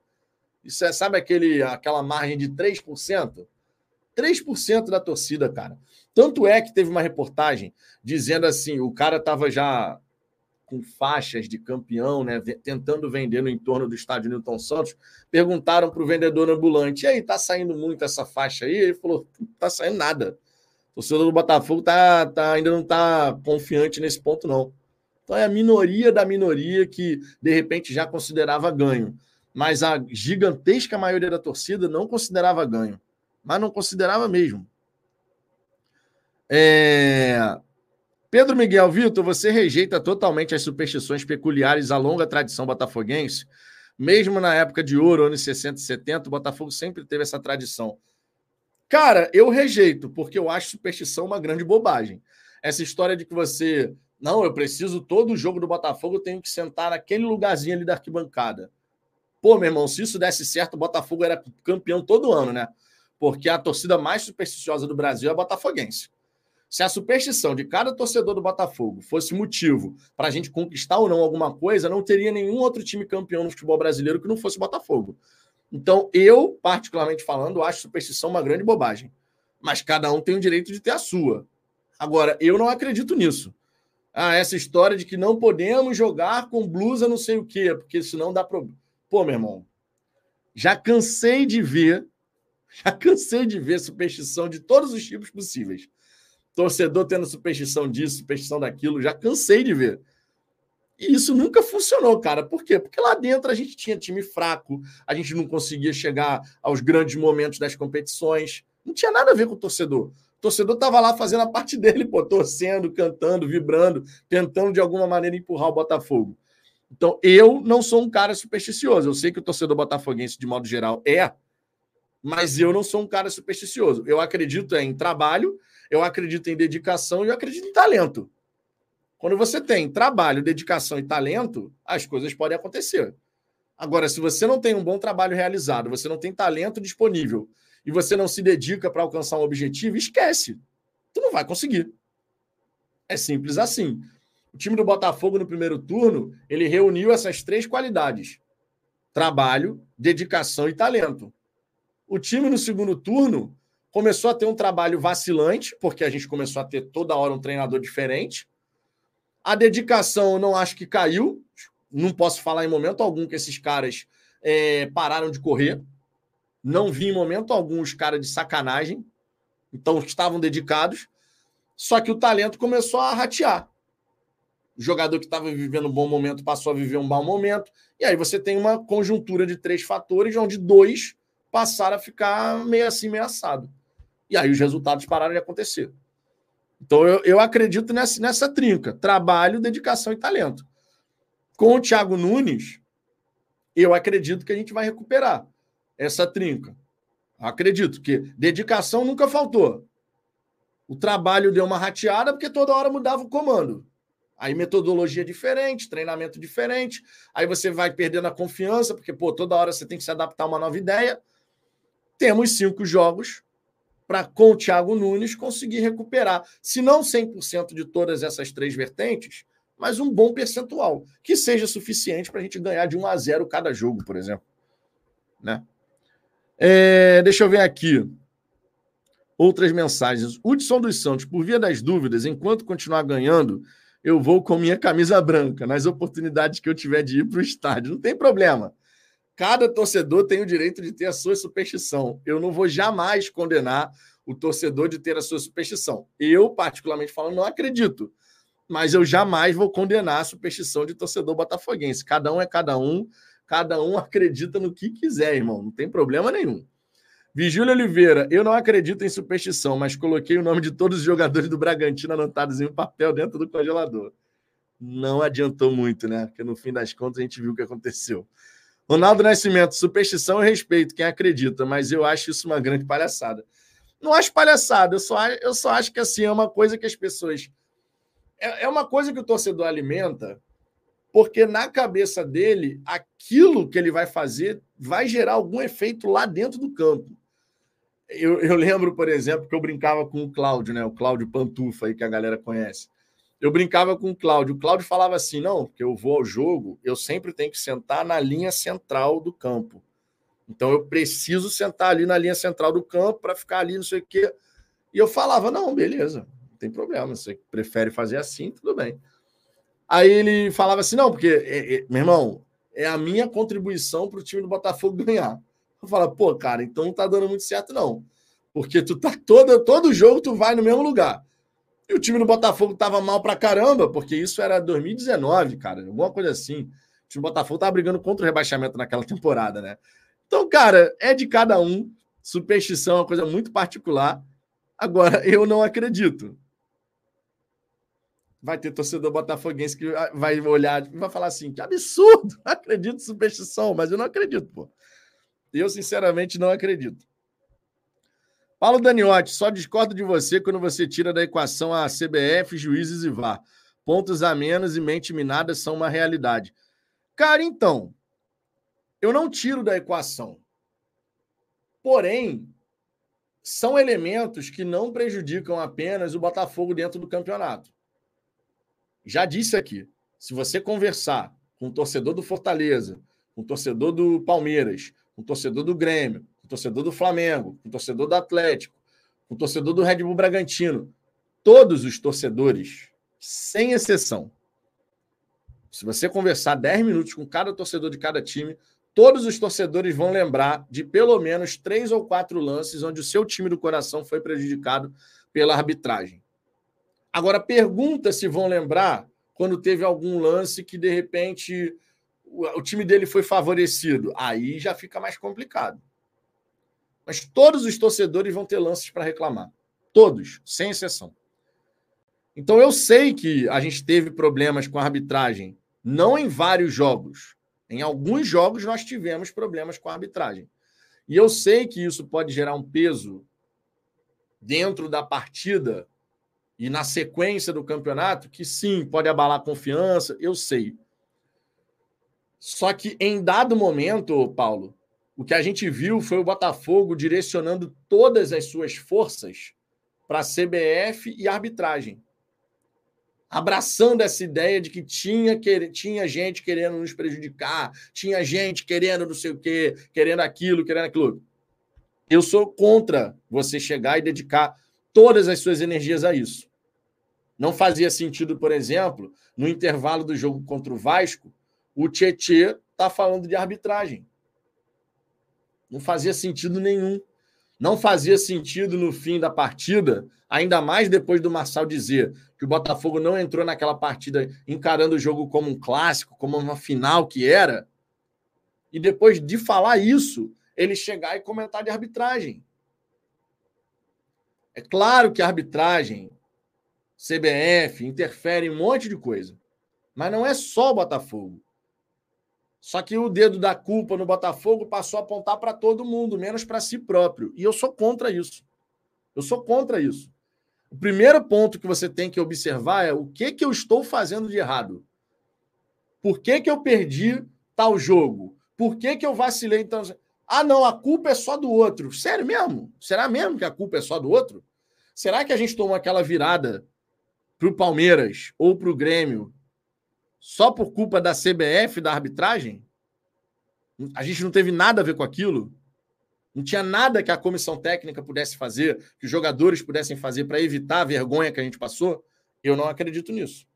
Isso é, sabe aquele, aquela margem de 3%? 3% da torcida, cara. Tanto é que teve uma reportagem dizendo assim: o cara tava já com faixas de campeão, né, tentando vender no entorno do estádio Newton Santos, perguntaram para o vendedor ambulante: e aí, tá saindo muito essa faixa aí? Ele falou: não tá saindo nada. O torcedor do Botafogo tá, tá, ainda não está confiante nesse ponto, não. Então é a minoria da minoria que, de repente, já considerava ganho. Mas a gigantesca maioria da torcida não considerava ganho. Mas não considerava mesmo. É... Pedro Miguel Vitor, você rejeita totalmente as superstições peculiares à longa tradição botafoguense? Mesmo na época de ouro, anos 60 e 70, o Botafogo sempre teve essa tradição. Cara, eu rejeito, porque eu acho superstição uma grande bobagem. Essa história de que você. Não, eu preciso, todo jogo do Botafogo, eu tenho que sentar naquele lugarzinho ali da arquibancada. Pô, meu irmão, se isso desse certo, o Botafogo era campeão todo ano, né? Porque a torcida mais supersticiosa do Brasil é a botafoguense. Se a superstição de cada torcedor do Botafogo fosse motivo para a gente conquistar ou não alguma coisa, não teria nenhum outro time campeão no futebol brasileiro que não fosse Botafogo. Então, eu, particularmente falando, acho superstição uma grande bobagem. Mas cada um tem o direito de ter a sua. Agora, eu não acredito nisso. Ah, essa história de que não podemos jogar com blusa não sei o quê, porque senão dá problema. Pô, meu irmão, já cansei de ver, já cansei de ver superstição de todos os tipos possíveis torcedor tendo superstição disso, superstição daquilo, já cansei de ver. E isso nunca funcionou, cara. Por quê? Porque lá dentro a gente tinha time fraco, a gente não conseguia chegar aos grandes momentos das competições. Não tinha nada a ver com o torcedor. O torcedor estava lá fazendo a parte dele, pô, torcendo, cantando, vibrando, tentando de alguma maneira empurrar o Botafogo. Então, eu não sou um cara supersticioso. Eu sei que o torcedor botafoguense, de modo geral, é, mas eu não sou um cara supersticioso. Eu acredito em trabalho eu acredito em dedicação e eu acredito em talento. Quando você tem trabalho, dedicação e talento, as coisas podem acontecer. Agora, se você não tem um bom trabalho realizado, você não tem talento disponível e você não se dedica para alcançar um objetivo, esquece. Tu não vai conseguir. É simples assim. O time do Botafogo no primeiro turno, ele reuniu essas três qualidades: trabalho, dedicação e talento. O time no segundo turno começou a ter um trabalho vacilante, porque a gente começou a ter toda hora um treinador diferente. A dedicação, eu não acho que caiu. Não posso falar em momento algum que esses caras é, pararam de correr. Não vi em momento algum os caras de sacanagem. Então, estavam dedicados. Só que o talento começou a ratear. o jogador que estava vivendo um bom momento passou a viver um mau momento, e aí você tem uma conjuntura de três fatores, onde dois passaram a ficar meio assim, meio assado. E aí os resultados pararam de acontecer. Então eu, eu acredito nessa, nessa trinca: trabalho, dedicação e talento. Com o Thiago Nunes, eu acredito que a gente vai recuperar essa trinca. Acredito que dedicação nunca faltou. O trabalho deu uma rateada porque toda hora mudava o comando. Aí metodologia diferente, treinamento diferente. Aí você vai perdendo a confiança, porque pô, toda hora você tem que se adaptar a uma nova ideia. Temos cinco jogos para, com o Thiago Nunes, conseguir recuperar, se não 100% de todas essas três vertentes, mas um bom percentual, que seja suficiente para a gente ganhar de 1 a 0 cada jogo, por exemplo. Né? É, deixa eu ver aqui. Outras mensagens. Hudson dos Santos, por via das dúvidas, enquanto continuar ganhando, eu vou com minha camisa branca nas oportunidades que eu tiver de ir para o estádio. Não tem problema. Cada torcedor tem o direito de ter a sua superstição. Eu não vou jamais condenar o torcedor de ter a sua superstição. Eu, particularmente falando, não acredito. Mas eu jamais vou condenar a superstição de torcedor botafoguense. Cada um é cada um, cada um acredita no que quiser, irmão. Não tem problema nenhum. Vigílio Oliveira, eu não acredito em superstição, mas coloquei o nome de todos os jogadores do Bragantino anotados em um papel dentro do congelador. Não adiantou muito, né? Porque no fim das contas a gente viu o que aconteceu. Ronaldo Nascimento, superstição e respeito, quem acredita, mas eu acho isso uma grande palhaçada. Não acho palhaçada, eu só, eu só acho que assim é uma coisa que as pessoas. É, é uma coisa que o torcedor alimenta, porque na cabeça dele, aquilo que ele vai fazer vai gerar algum efeito lá dentro do campo. Eu, eu lembro, por exemplo, que eu brincava com o Cláudio, né? O Cláudio Pantufa aí que a galera conhece eu brincava com o Cláudio. O Cláudio falava assim: não, porque eu vou ao jogo, eu sempre tenho que sentar na linha central do campo. Então eu preciso sentar ali na linha central do campo para ficar ali, não sei o quê. E eu falava: não, beleza, não tem problema. Você prefere fazer assim, tudo bem. Aí ele falava assim: não, porque, é, é, meu irmão, é a minha contribuição para o time do Botafogo ganhar. Eu falava: pô, cara, então não tá dando muito certo, não. Porque tu tá todo, todo jogo, tu vai no mesmo lugar. E o time do Botafogo estava mal pra caramba, porque isso era 2019, cara, alguma coisa assim. O time do Botafogo estava brigando contra o rebaixamento naquela temporada, né? Então, cara, é de cada um. Superstição é uma coisa muito particular. Agora, eu não acredito. Vai ter torcedor botafoguense que vai olhar e vai falar assim: que absurdo! Acredito em superstição, mas eu não acredito, pô. Eu, sinceramente, não acredito. Paulo Daniotti, só discordo de você quando você tira da equação a CBF, juízes e VAR. Pontos a menos e mente minada são uma realidade. Cara, então, eu não tiro da equação. Porém, são elementos que não prejudicam apenas o Botafogo dentro do campeonato. Já disse aqui, se você conversar com o torcedor do Fortaleza, com o torcedor do Palmeiras, com o torcedor do Grêmio, com o torcedor do Flamengo, com o torcedor do Atlético, com o torcedor do Red Bull Bragantino. Todos os torcedores, sem exceção. Se você conversar 10 minutos com cada torcedor de cada time, todos os torcedores vão lembrar de pelo menos três ou quatro lances onde o seu time do coração foi prejudicado pela arbitragem. Agora, pergunta se vão lembrar quando teve algum lance que, de repente, o time dele foi favorecido. Aí já fica mais complicado. Mas todos os torcedores vão ter lances para reclamar. Todos, sem exceção. Então eu sei que a gente teve problemas com a arbitragem, não em vários jogos. Em alguns jogos nós tivemos problemas com a arbitragem. E eu sei que isso pode gerar um peso dentro da partida e na sequência do campeonato, que sim, pode abalar a confiança, eu sei. Só que em dado momento, Paulo, o que a gente viu foi o Botafogo direcionando todas as suas forças para a CBF e arbitragem. Abraçando essa ideia de que tinha, que, tinha gente querendo nos prejudicar, tinha gente querendo não sei o quê, querendo aquilo, querendo aquilo. Eu sou contra você chegar e dedicar todas as suas energias a isso. Não fazia sentido, por exemplo, no intervalo do jogo contra o Vasco, o Tietê tá falando de arbitragem. Não fazia sentido nenhum. Não fazia sentido no fim da partida, ainda mais depois do Marçal dizer que o Botafogo não entrou naquela partida encarando o jogo como um clássico, como uma final que era. E depois de falar isso, ele chegar e comentar de arbitragem. É claro que a arbitragem, CBF, interfere em um monte de coisa. Mas não é só o Botafogo. Só que o dedo da culpa no Botafogo passou a apontar para todo mundo, menos para si próprio. E eu sou contra isso. Eu sou contra isso. O primeiro ponto que você tem que observar é o que, que eu estou fazendo de errado. Por que, que eu perdi tal jogo? Por que, que eu vacilei? Então, ah, não, a culpa é só do outro. Sério mesmo? Será mesmo que a culpa é só do outro? Será que a gente tomou aquela virada para o Palmeiras ou para o Grêmio só por culpa da CBF, da arbitragem? A gente não teve nada a ver com aquilo? Não tinha nada que a comissão técnica pudesse fazer, que os jogadores pudessem fazer para evitar a vergonha que a gente passou? Eu não acredito nisso.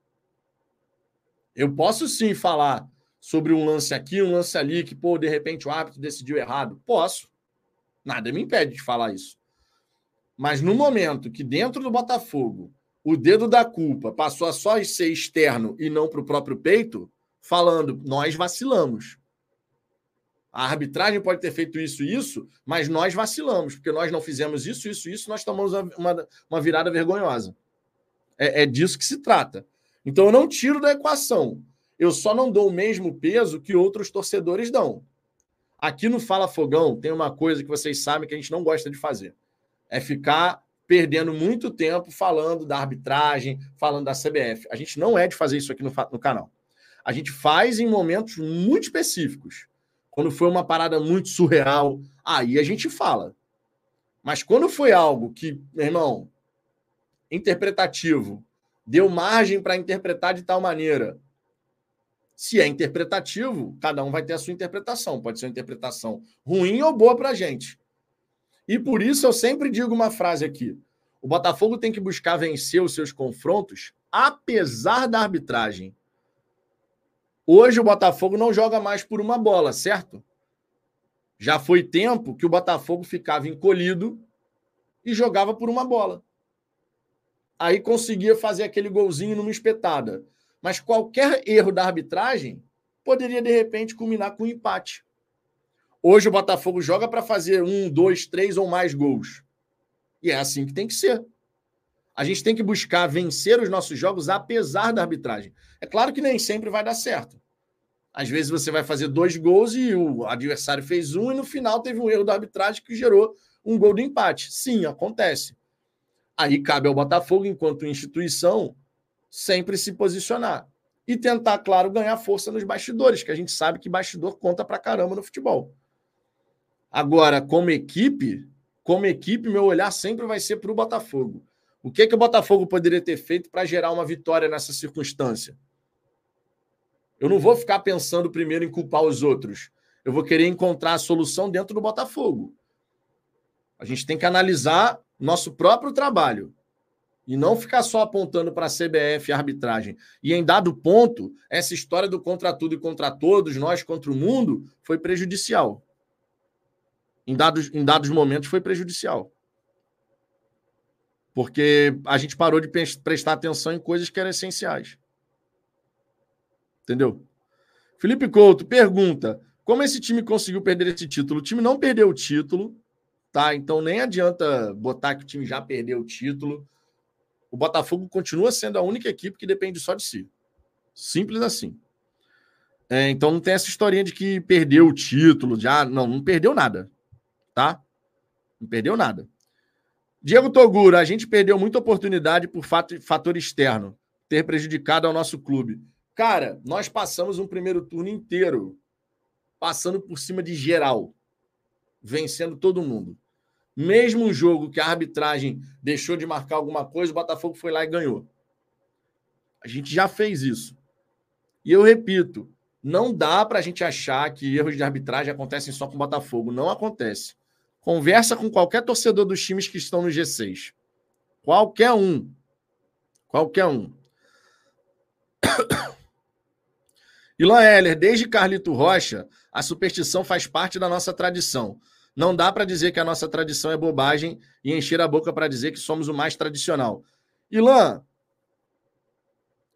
Eu posso sim falar sobre um lance aqui, um lance ali, que, pô, de repente o árbitro decidiu errado. Posso. Nada me impede de falar isso. Mas no momento que dentro do Botafogo o dedo da culpa passou a só ser externo e não para o próprio peito, falando, nós vacilamos. A arbitragem pode ter feito isso e isso, mas nós vacilamos, porque nós não fizemos isso, isso, isso, nós tomamos uma, uma virada vergonhosa. É, é disso que se trata. Então eu não tiro da equação. Eu só não dou o mesmo peso que outros torcedores dão. Aqui no Fala Fogão tem uma coisa que vocês sabem que a gente não gosta de fazer. É ficar perdendo muito tempo falando da arbitragem, falando da CBF. A gente não é de fazer isso aqui no, no canal. A gente faz em momentos muito específicos. Quando foi uma parada muito surreal, aí a gente fala. Mas quando foi algo que, meu irmão, interpretativo, deu margem para interpretar de tal maneira. Se é interpretativo, cada um vai ter a sua interpretação. Pode ser uma interpretação ruim ou boa para a gente. E por isso eu sempre digo uma frase aqui: o Botafogo tem que buscar vencer os seus confrontos, apesar da arbitragem. Hoje o Botafogo não joga mais por uma bola, certo? Já foi tempo que o Botafogo ficava encolhido e jogava por uma bola. Aí conseguia fazer aquele golzinho numa espetada. Mas qualquer erro da arbitragem poderia, de repente, culminar com um empate. Hoje o Botafogo joga para fazer um, dois, três ou mais gols. E é assim que tem que ser. A gente tem que buscar vencer os nossos jogos apesar da arbitragem. É claro que nem sempre vai dar certo. Às vezes você vai fazer dois gols e o adversário fez um e no final teve um erro da arbitragem que gerou um gol de empate. Sim, acontece. Aí cabe ao Botafogo, enquanto instituição, sempre se posicionar e tentar, claro, ganhar força nos bastidores, que a gente sabe que bastidor conta pra caramba no futebol. Agora, como equipe, como equipe, meu olhar sempre vai ser para o Botafogo. O que, que o Botafogo poderia ter feito para gerar uma vitória nessa circunstância? Eu não vou ficar pensando primeiro em culpar os outros. Eu vou querer encontrar a solução dentro do Botafogo. A gente tem que analisar nosso próprio trabalho e não ficar só apontando para a CBF e arbitragem. E em dado ponto, essa história do contra tudo e contra todos, nós contra o mundo, foi prejudicial em dados, em dados momentos foi prejudicial. Porque a gente parou de prestar atenção em coisas que eram essenciais. Entendeu? Felipe Couto pergunta: como esse time conseguiu perder esse título? O time não perdeu o título, tá? Então nem adianta botar que o time já perdeu o título. O Botafogo continua sendo a única equipe que depende só de si. Simples assim. É, então não tem essa historinha de que perdeu o título, já não, não perdeu nada tá? Não perdeu nada. Diego Togura, a gente perdeu muita oportunidade por fato, fator externo, ter prejudicado ao nosso clube. Cara, nós passamos um primeiro turno inteiro passando por cima de geral, vencendo todo mundo. Mesmo um jogo que a arbitragem deixou de marcar alguma coisa, o Botafogo foi lá e ganhou. A gente já fez isso. E eu repito, não dá para a gente achar que erros de arbitragem acontecem só com o Botafogo. Não acontece. Conversa com qualquer torcedor dos times que estão no G6. Qualquer um. Qualquer um. Ilan Heller, desde Carlito Rocha, a superstição faz parte da nossa tradição. Não dá para dizer que a nossa tradição é bobagem e encher a boca para dizer que somos o mais tradicional. Ilan,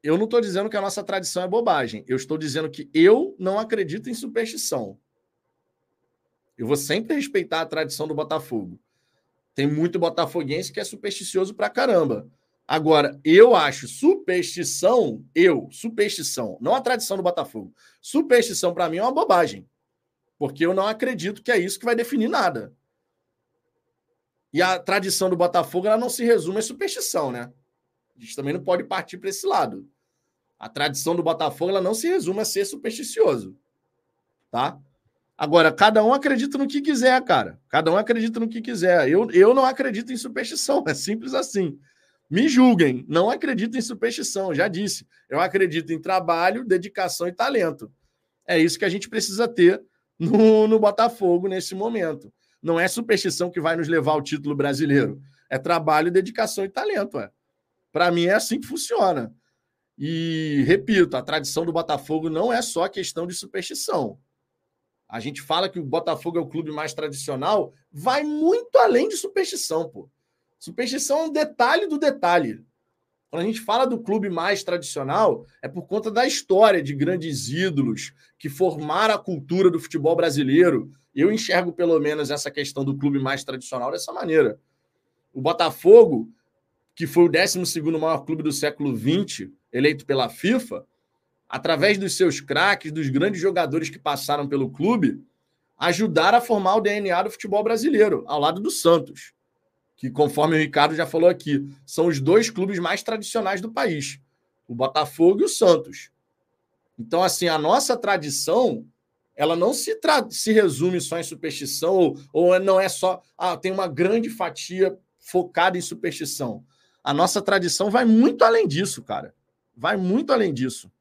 eu não estou dizendo que a nossa tradição é bobagem. Eu estou dizendo que eu não acredito em superstição. Eu vou sempre respeitar a tradição do Botafogo. Tem muito botafoguense que é supersticioso pra caramba. Agora, eu acho superstição, eu, superstição, não a tradição do Botafogo. Superstição para mim é uma bobagem. Porque eu não acredito que é isso que vai definir nada. E a tradição do Botafogo ela não se resume a superstição, né? A gente também não pode partir para esse lado. A tradição do Botafogo ela não se resume a ser supersticioso. Tá? Agora, cada um acredita no que quiser, cara. Cada um acredita no que quiser. Eu, eu não acredito em superstição, é simples assim. Me julguem, não acredito em superstição, já disse. Eu acredito em trabalho, dedicação e talento. É isso que a gente precisa ter no, no Botafogo nesse momento. Não é superstição que vai nos levar ao título brasileiro. É trabalho, dedicação e talento. Para mim é assim que funciona. E repito, a tradição do Botafogo não é só questão de superstição. A gente fala que o Botafogo é o clube mais tradicional, vai muito além de superstição, pô. Superstição é um detalhe do detalhe. Quando a gente fala do clube mais tradicional, é por conta da história de grandes ídolos que formaram a cultura do futebol brasileiro. Eu enxergo, pelo menos, essa questão do clube mais tradicional dessa maneira. O Botafogo, que foi o 12 maior clube do século XX, eleito pela FIFA, através dos seus craques, dos grandes jogadores que passaram pelo clube, ajudaram a formar o DNA do futebol brasileiro, ao lado do Santos, que, conforme o Ricardo já falou aqui, são os dois clubes mais tradicionais do país, o Botafogo e o Santos. Então, assim, a nossa tradição, ela não se, se resume só em superstição, ou, ou não é só, ah, tem uma grande fatia focada em superstição. A nossa tradição vai muito além disso, cara. Vai muito além disso.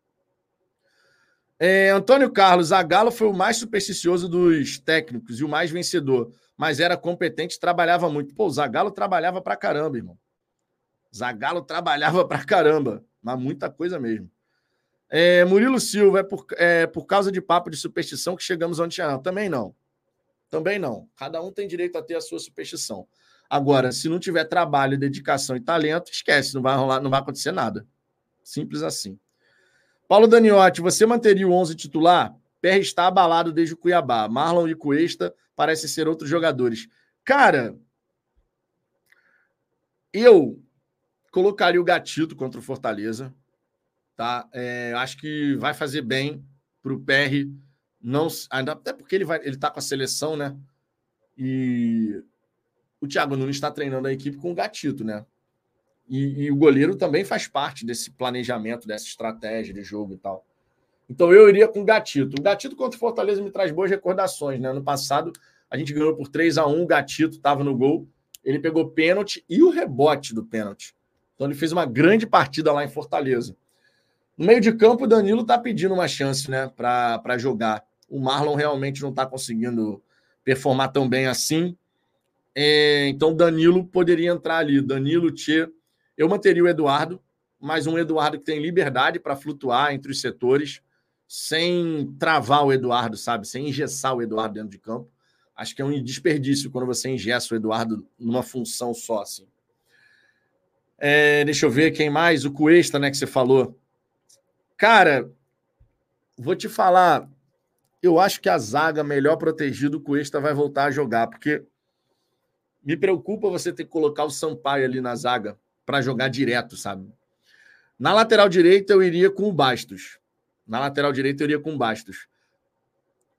É, Antônio Carlos, Zagallo foi o mais supersticioso dos técnicos e o mais vencedor, mas era competente, trabalhava muito. Pô, o Zagallo trabalhava pra caramba, irmão. Zagallo trabalhava pra caramba, mas muita coisa mesmo. É, Murilo Silva, é por, é por causa de papo de superstição que chegamos onde chegamos. Também não. Também não. Cada um tem direito a ter a sua superstição. Agora, se não tiver trabalho, dedicação e talento, esquece, não vai rolar, não vai acontecer nada. Simples assim. Paulo Daniotti, você manteria o 11 titular? PR está abalado desde o Cuiabá. Marlon e Cuesta parecem ser outros jogadores. Cara, eu colocaria o Gatito contra o Fortaleza. Tá? É, acho que vai fazer bem para o PR. Não, ainda, até porque ele vai, ele está com a seleção, né? E o Thiago Nunes está treinando a equipe com o Gatito, né? E, e, o goleiro também faz parte desse planejamento, dessa estratégia de jogo e tal. Então eu iria com o Gatito. O Gatito contra o Fortaleza me traz boas recordações, né? No passado, a gente ganhou por 3 a 1 o Gatito estava no gol. Ele pegou pênalti e o rebote do pênalti. Então ele fez uma grande partida lá em Fortaleza. No meio de campo, o Danilo está pedindo uma chance né, para jogar. O Marlon realmente não está conseguindo performar tão bem assim. É, então, Danilo poderia entrar ali. Danilo, Tchê, eu manteria o Eduardo, mas um Eduardo que tem liberdade para flutuar entre os setores, sem travar o Eduardo, sabe? Sem engessar o Eduardo dentro de campo. Acho que é um desperdício quando você engessa o Eduardo numa função só, assim. É, deixa eu ver quem mais. O Cuesta, né, que você falou. Cara, vou te falar. Eu acho que a zaga melhor protegida, o Cuesta vai voltar a jogar, porque me preocupa você ter que colocar o Sampaio ali na zaga para jogar direto, sabe? Na lateral direita eu iria com o Bastos. Na lateral direita eu iria com o Bastos.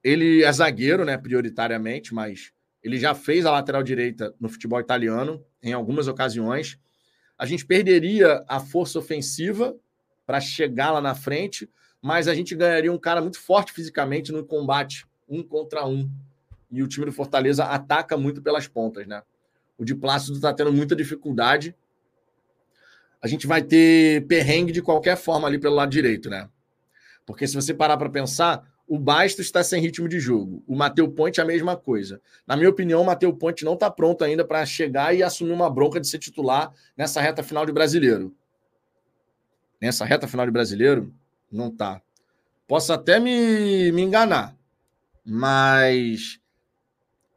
Ele é zagueiro, né, prioritariamente, mas ele já fez a lateral direita no futebol italiano em algumas ocasiões. A gente perderia a força ofensiva para chegar lá na frente, mas a gente ganharia um cara muito forte fisicamente no combate um contra um. E o time do Fortaleza ataca muito pelas pontas, né? O de Plácido está tendo muita dificuldade a gente vai ter perrengue de qualquer forma ali pelo lado direito, né? Porque se você parar para pensar, o Bastos está sem ritmo de jogo. O Mateu Ponte é a mesma coisa. Na minha opinião, o Mateu Ponte não está pronto ainda para chegar e assumir uma bronca de ser titular nessa reta final de brasileiro. Nessa reta final de brasileiro, não tá. Posso até me, me enganar, mas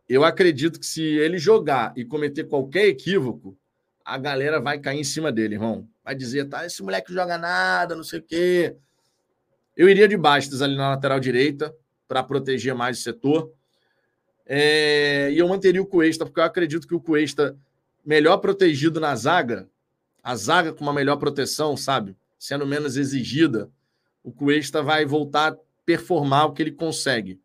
eu acredito que se ele jogar e cometer qualquer equívoco, a galera vai cair em cima dele, irmão. Vai dizer, tá, esse moleque joga nada, não sei o quê. Eu iria de Bastos ali na lateral direita para proteger mais o setor. É... E eu manteria o Cuesta, porque eu acredito que o Cuesta, melhor protegido na zaga, a zaga com uma melhor proteção, sabe? Sendo menos exigida, o Cuesta vai voltar a performar o que ele consegue.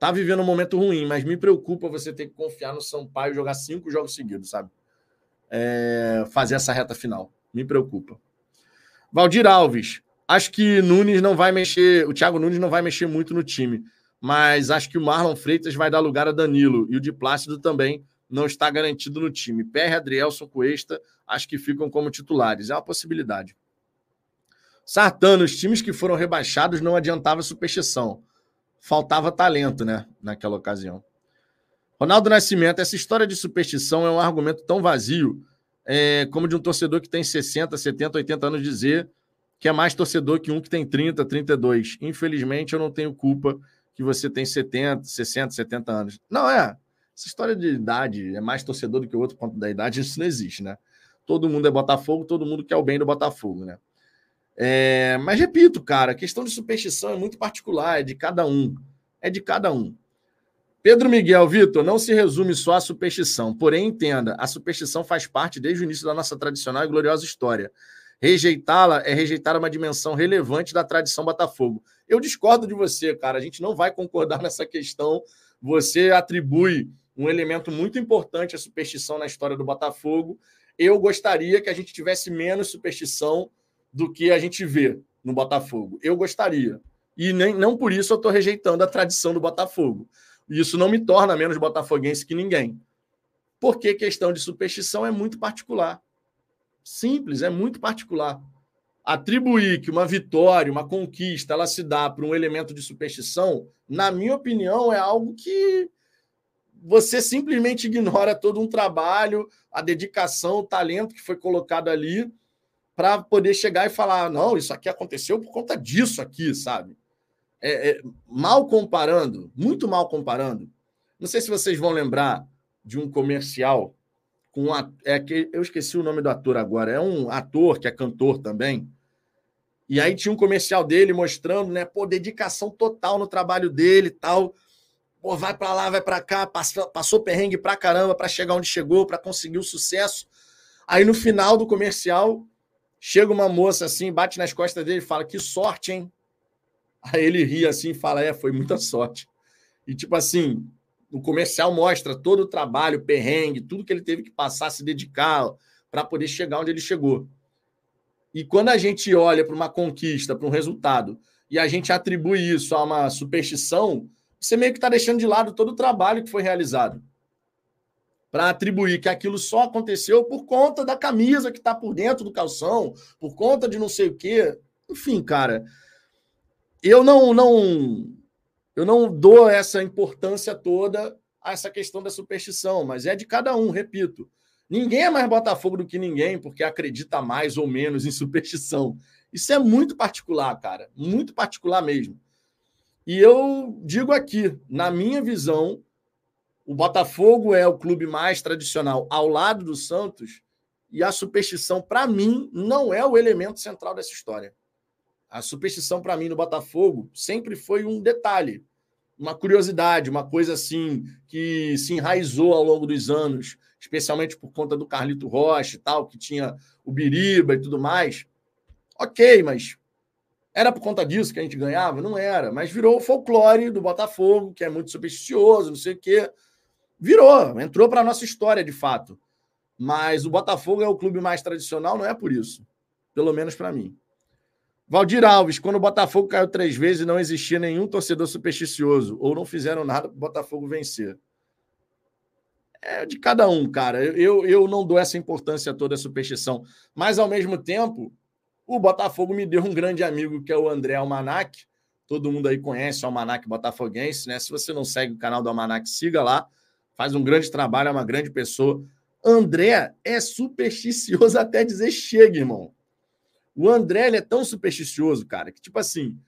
Tá vivendo um momento ruim, mas me preocupa você ter que confiar no Sampaio jogar cinco jogos seguidos, sabe? É, fazer essa reta final. Me preocupa. Valdir Alves. Acho que Nunes não vai mexer. O Thiago Nunes não vai mexer muito no time. Mas acho que o Marlon Freitas vai dar lugar a Danilo. E o de Plácido também não está garantido no time. PR, Adrielson, Cuesta, acho que ficam como titulares. É uma possibilidade. Sartano, os times que foram rebaixados não adiantava superstição faltava talento, né, naquela ocasião. Ronaldo Nascimento, essa história de superstição é um argumento tão vazio é, como de um torcedor que tem 60, 70, 80 anos dizer que é mais torcedor que um que tem 30, 32. Infelizmente, eu não tenho culpa que você tem 70, 60, 70 anos. Não é. Essa história de idade é mais torcedor do que o outro ponto da idade, isso não existe, né? Todo mundo é Botafogo, todo mundo quer o bem do Botafogo, né? É, mas repito, cara, a questão de superstição é muito particular, é de cada um. É de cada um. Pedro Miguel, Vitor, não se resume só à superstição. Porém, entenda, a superstição faz parte desde o início da nossa tradicional e gloriosa história. Rejeitá-la é rejeitar uma dimensão relevante da tradição Botafogo. Eu discordo de você, cara. A gente não vai concordar nessa questão. Você atribui um elemento muito importante à superstição na história do Botafogo. Eu gostaria que a gente tivesse menos superstição do que a gente vê no Botafogo. Eu gostaria. E nem, não por isso eu estou rejeitando a tradição do Botafogo. Isso não me torna menos botafoguense que ninguém. Porque questão de superstição é muito particular. Simples, é muito particular. Atribuir que uma vitória, uma conquista, ela se dá por um elemento de superstição, na minha opinião, é algo que você simplesmente ignora todo um trabalho, a dedicação, o talento que foi colocado ali para poder chegar e falar: não, isso aqui aconteceu por conta disso aqui, sabe? É, é, mal comparando, muito mal comparando. Não sei se vocês vão lembrar de um comercial com a, é que eu esqueci o nome do ator agora. É um ator que é cantor também. E aí tinha um comercial dele mostrando, né, pô, dedicação total no trabalho dele, tal. Pô, vai para lá, vai para cá, passou, passou perrengue pra caramba para chegar onde chegou, para conseguir o sucesso. Aí no final do comercial, Chega uma moça assim, bate nas costas dele e fala: Que sorte, hein? Aí ele ri assim e fala: É, foi muita sorte. E tipo assim, o comercial mostra todo o trabalho, perrengue, tudo que ele teve que passar, se dedicar para poder chegar onde ele chegou. E quando a gente olha para uma conquista, para um resultado, e a gente atribui isso a uma superstição, você meio que está deixando de lado todo o trabalho que foi realizado para atribuir que aquilo só aconteceu por conta da camisa que está por dentro do calção, por conta de não sei o quê. Enfim, cara, eu não, não, eu não dou essa importância toda a essa questão da superstição, mas é de cada um, repito. Ninguém é mais Botafogo do que ninguém porque acredita mais ou menos em superstição. Isso é muito particular, cara, muito particular mesmo. E eu digo aqui, na minha visão, o Botafogo é o clube mais tradicional ao lado do Santos e a superstição, para mim, não é o elemento central dessa história. A superstição, para mim, no Botafogo sempre foi um detalhe, uma curiosidade, uma coisa assim que se enraizou ao longo dos anos, especialmente por conta do Carlito Rocha e tal, que tinha o Biriba e tudo mais. Ok, mas era por conta disso que a gente ganhava? Não era, mas virou o folclore do Botafogo, que é muito supersticioso, não sei o quê. Virou, entrou para a nossa história de fato. Mas o Botafogo é o clube mais tradicional, não é por isso. Pelo menos para mim. Valdir Alves, quando o Botafogo caiu três vezes, não existia nenhum torcedor supersticioso, ou não fizeram nada para o Botafogo vencer. É de cada um, cara. Eu, eu não dou essa importância toda à superstição. Mas, ao mesmo tempo, o Botafogo me deu um grande amigo, que é o André Almanac. Todo mundo aí conhece o Almanac Botafoguense, né? Se você não segue o canal do Almanac, siga lá faz um grande trabalho, é uma grande pessoa. André é supersticioso até dizer chega, irmão. O André ele é tão supersticioso, cara, que tipo assim,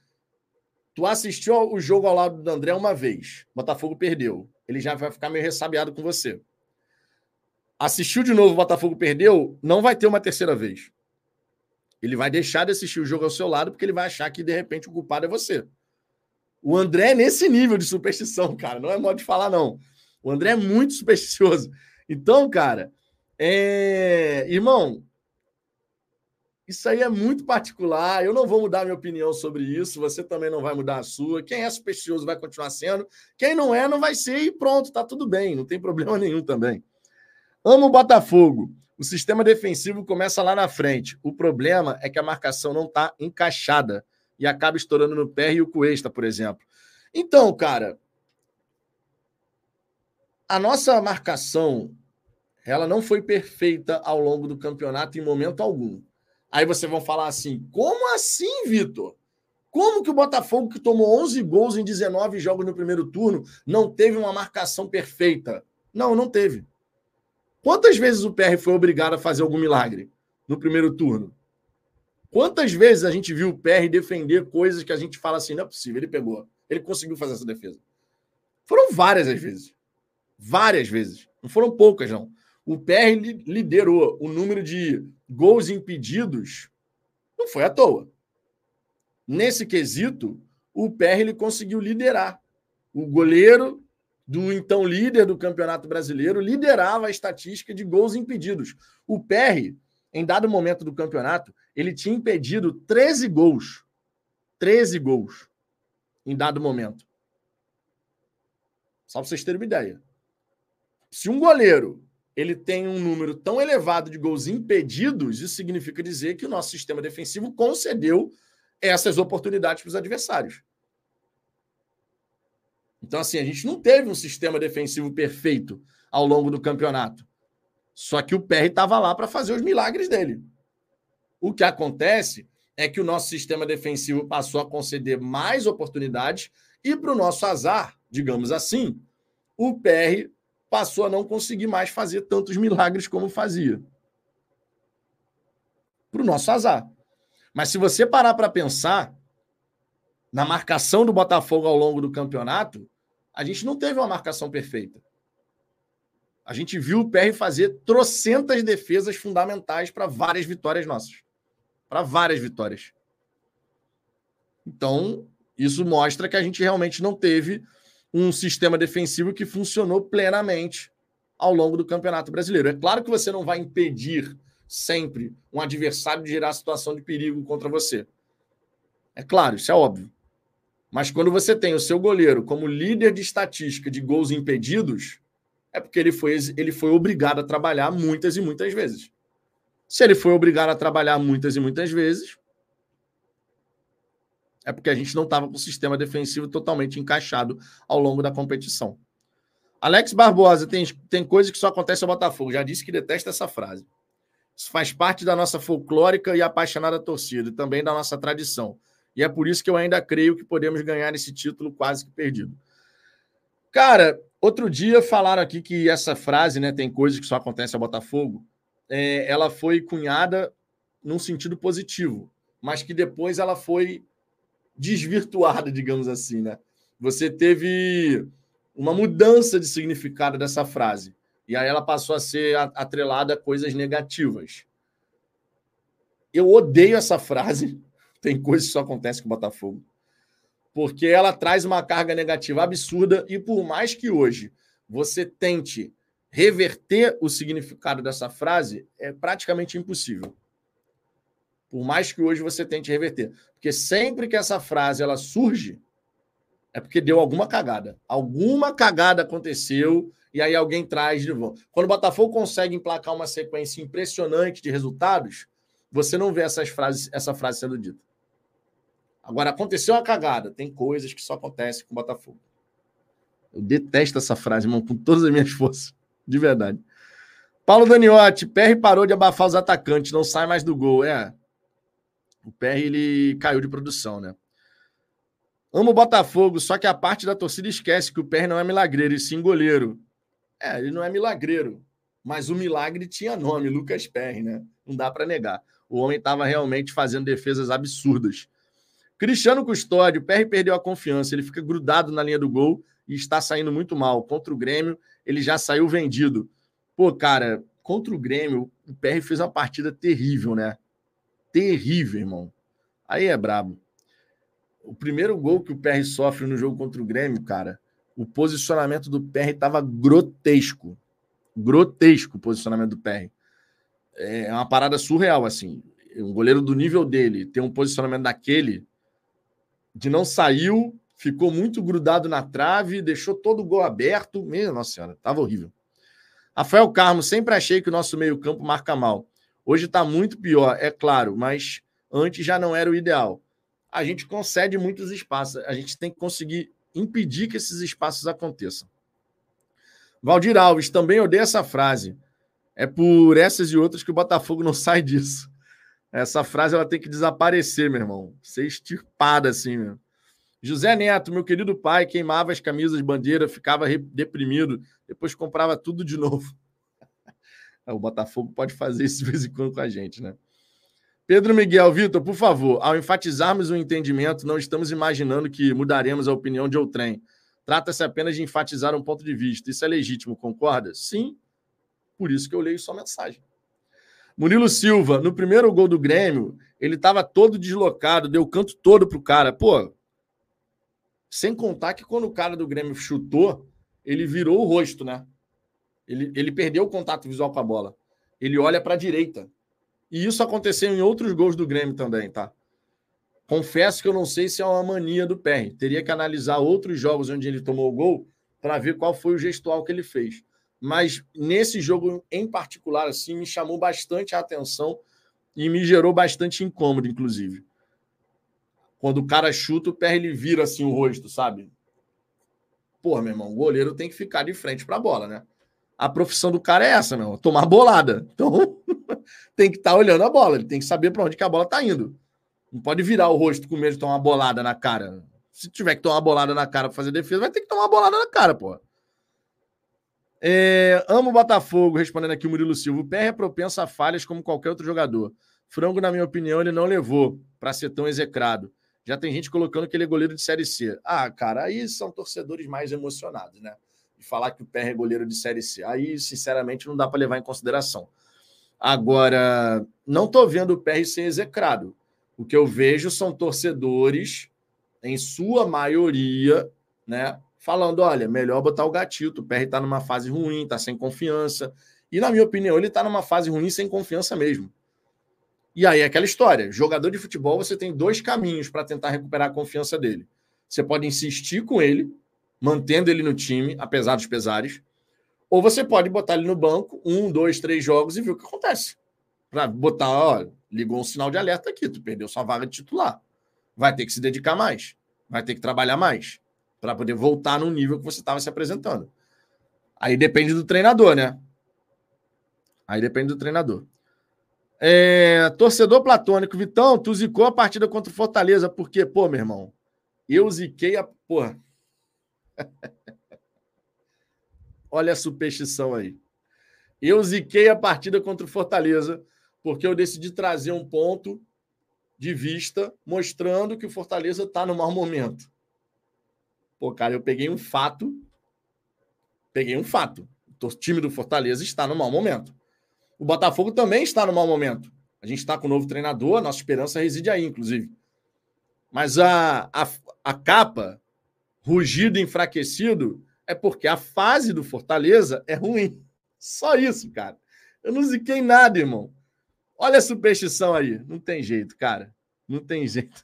tu assistiu o jogo ao lado do André uma vez, Botafogo perdeu. ele já vai ficar meio ressabiado com você. Assistiu de novo, Botafogo perdeu, não vai ter uma terceira vez. Ele vai deixar de assistir o jogo ao seu lado porque ele vai achar que de repente o culpado é você. O André é nesse nível de superstição, cara. Não é modo de falar, não. O André é muito supersticioso. Então, cara, é... irmão, isso aí é muito particular. Eu não vou mudar minha opinião sobre isso. Você também não vai mudar a sua. Quem é supersticioso vai continuar sendo. Quem não é, não vai ser e pronto, tá tudo bem. Não tem problema nenhum também. Amo o Botafogo. O sistema defensivo começa lá na frente. O problema é que a marcação não está encaixada e acaba estourando no pé e o Cuesta, por exemplo. Então, cara, a nossa marcação ela não foi perfeita ao longo do campeonato em momento algum. Aí vocês vão falar assim: como assim, Vitor? Como que o Botafogo, que tomou 11 gols em 19 jogos no primeiro turno, não teve uma marcação perfeita? Não, não teve. Quantas vezes o PR foi obrigado a fazer algum milagre no primeiro turno? Quantas vezes a gente viu o PR defender coisas que a gente fala assim, não é possível, ele pegou, ele conseguiu fazer essa defesa. Foram várias as vezes. Várias vezes. Não foram poucas, não. O PR liderou o número de gols impedidos, não foi à toa. Nesse quesito, o PR ele conseguiu liderar. O goleiro do então líder do Campeonato Brasileiro liderava a estatística de gols impedidos. O PR, em dado momento do campeonato, ele tinha impedido 13 gols. 13 gols em dado momento. Só para vocês terem uma ideia. Se um goleiro ele tem um número tão elevado de gols impedidos, isso significa dizer que o nosso sistema defensivo concedeu essas oportunidades para os adversários. Então, assim, a gente não teve um sistema defensivo perfeito ao longo do campeonato. Só que o PR estava lá para fazer os milagres dele. O que acontece é que o nosso sistema defensivo passou a conceder mais oportunidades e, para o nosso azar, digamos assim, o PR passou a não conseguir mais fazer tantos milagres como fazia. Para o nosso azar. Mas se você parar para pensar na marcação do Botafogo ao longo do campeonato, a gente não teve uma marcação perfeita. A gente viu o PR fazer trocentas defesas fundamentais para várias vitórias nossas para várias vitórias. Então, isso mostra que a gente realmente não teve um sistema defensivo que funcionou plenamente ao longo do Campeonato Brasileiro. É claro que você não vai impedir sempre um adversário de gerar situação de perigo contra você. É claro, isso é óbvio. Mas quando você tem o seu goleiro como líder de estatística de gols impedidos, é porque ele foi, ele foi obrigado a trabalhar muitas e muitas vezes. Se ele foi obrigado a trabalhar muitas e muitas vezes, é porque a gente não estava com o sistema defensivo totalmente encaixado ao longo da competição. Alex Barbosa, tem, tem coisa que só acontece ao Botafogo. Já disse que detesta essa frase. Isso faz parte da nossa folclórica e apaixonada torcida, e também da nossa tradição. E é por isso que eu ainda creio que podemos ganhar esse título quase que perdido. Cara, outro dia falaram aqui que essa frase, né, tem coisas que só acontece ao Botafogo é, ela foi cunhada num sentido positivo, mas que depois ela foi desvirtuada, digamos assim, né? Você teve uma mudança de significado dessa frase. E aí ela passou a ser atrelada a coisas negativas. Eu odeio essa frase. Tem coisas que só acontecem com o Botafogo. Porque ela traz uma carga negativa absurda e por mais que hoje você tente reverter o significado dessa frase é praticamente impossível. Por mais que hoje você tente reverter. Porque sempre que essa frase ela surge, é porque deu alguma cagada. Alguma cagada aconteceu e aí alguém traz de volta. Quando o Botafogo consegue emplacar uma sequência impressionante de resultados, você não vê essas frases, essa frase sendo dita. Agora, aconteceu uma cagada. Tem coisas que só acontecem com o Botafogo. Eu detesto essa frase, irmão, com todas as minhas forças de verdade. Paulo Daniotti, PR parou de abafar os atacantes, não sai mais do gol. É. O PR ele caiu de produção, né? Amo o Botafogo, só que a parte da torcida esquece que o PR não é milagreiro, e sim goleiro. É, ele não é milagreiro, mas o milagre tinha nome, Lucas PR, né? Não dá para negar. O homem estava realmente fazendo defesas absurdas. Cristiano Custódio, o PR perdeu a confiança, ele fica grudado na linha do gol e está saindo muito mal. Contra o Grêmio, ele já saiu vendido. Pô, cara, contra o Grêmio, o PR fez uma partida terrível, né? Terrível, irmão. Aí é brabo. O primeiro gol que o PR sofre no jogo contra o Grêmio, cara, o posicionamento do PR estava grotesco. Grotesco o posicionamento do PR. É uma parada surreal, assim. Um goleiro do nível dele ter um posicionamento daquele, de não saiu, ficou muito grudado na trave, deixou todo o gol aberto. Meu, nossa senhora, tava horrível. Rafael Carmo, sempre achei que o nosso meio-campo marca mal. Hoje está muito pior, é claro, mas antes já não era o ideal. A gente concede muitos espaços, a gente tem que conseguir impedir que esses espaços aconteçam. Valdir Alves, também odeio essa frase. É por essas e outras que o Botafogo não sai disso. Essa frase ela tem que desaparecer, meu irmão. Ser extirpada assim, meu. José Neto, meu querido pai, queimava as camisas, bandeira, ficava deprimido, depois comprava tudo de novo. O Botafogo pode fazer isso de vez em quando com a gente, né? Pedro Miguel, Vitor, por favor, ao enfatizarmos o entendimento, não estamos imaginando que mudaremos a opinião de outrem. Trata-se apenas de enfatizar um ponto de vista. Isso é legítimo, concorda? Sim. Por isso que eu leio sua mensagem. Murilo Silva, no primeiro gol do Grêmio, ele estava todo deslocado, deu o canto todo pro cara. Pô, sem contar que quando o cara do Grêmio chutou, ele virou o rosto, né? Ele, ele perdeu o contato visual com a bola. Ele olha para a direita. E isso aconteceu em outros gols do Grêmio também, tá? Confesso que eu não sei se é uma mania do PR. Teria que analisar outros jogos onde ele tomou o gol para ver qual foi o gestual que ele fez. Mas nesse jogo em particular, assim, me chamou bastante a atenção e me gerou bastante incômodo, inclusive. Quando o cara chuta, o pé ele vira assim o rosto, sabe? Pô, meu irmão, o goleiro tem que ficar de frente para a bola, né? A profissão do cara é essa, meu, tomar bolada. Então, tem que estar tá olhando a bola, ele tem que saber para onde que a bola está indo. Não pode virar o rosto com medo de tomar bolada na cara. Se tiver que tomar bolada na cara para fazer defesa, vai ter que tomar bolada na cara, pô. É, amo o Botafogo, respondendo aqui o Murilo Silva. O PR é propenso a falhas como qualquer outro jogador. Frango, na minha opinião, ele não levou para ser tão execrado. Já tem gente colocando que ele é goleiro de Série C. Ah, cara, aí são torcedores mais emocionados, né? Falar que o PR é goleiro de Série C. Aí, sinceramente, não dá para levar em consideração. Agora, não estou vendo o PR ser execrado. O que eu vejo são torcedores, em sua maioria, né? Falando: olha, melhor botar o gatito. O PR está numa fase ruim, está sem confiança. E, na minha opinião, ele está numa fase ruim sem confiança mesmo. E aí é aquela história: jogador de futebol, você tem dois caminhos para tentar recuperar a confiança dele. Você pode insistir com ele, mantendo ele no time, apesar dos pesares, ou você pode botar ele no banco, um, dois, três jogos e ver o que acontece. Para botar, ligou um sinal de alerta aqui, tu perdeu sua vaga de titular. Vai ter que se dedicar mais, vai ter que trabalhar mais, para poder voltar no nível que você estava se apresentando. Aí depende do treinador, né? Aí depende do treinador. É, torcedor platônico, Vitão, tu zicou a partida contra o Fortaleza, porque, pô, meu irmão, eu ziquei a. Porra. Olha a superstição aí. Eu ziquei a partida contra o Fortaleza, porque eu decidi trazer um ponto de vista mostrando que o Fortaleza está no mau momento. Pô, cara, eu peguei um fato. Peguei um fato. O time do Fortaleza está no mau momento. O Botafogo também está no mau momento. A gente está com um novo treinador, nossa esperança reside aí, inclusive. Mas a, a, a capa, rugido enfraquecido, é porque a fase do Fortaleza é ruim. Só isso, cara. Eu não ziquei nada, irmão. Olha a superstição aí. Não tem jeito, cara. Não tem jeito.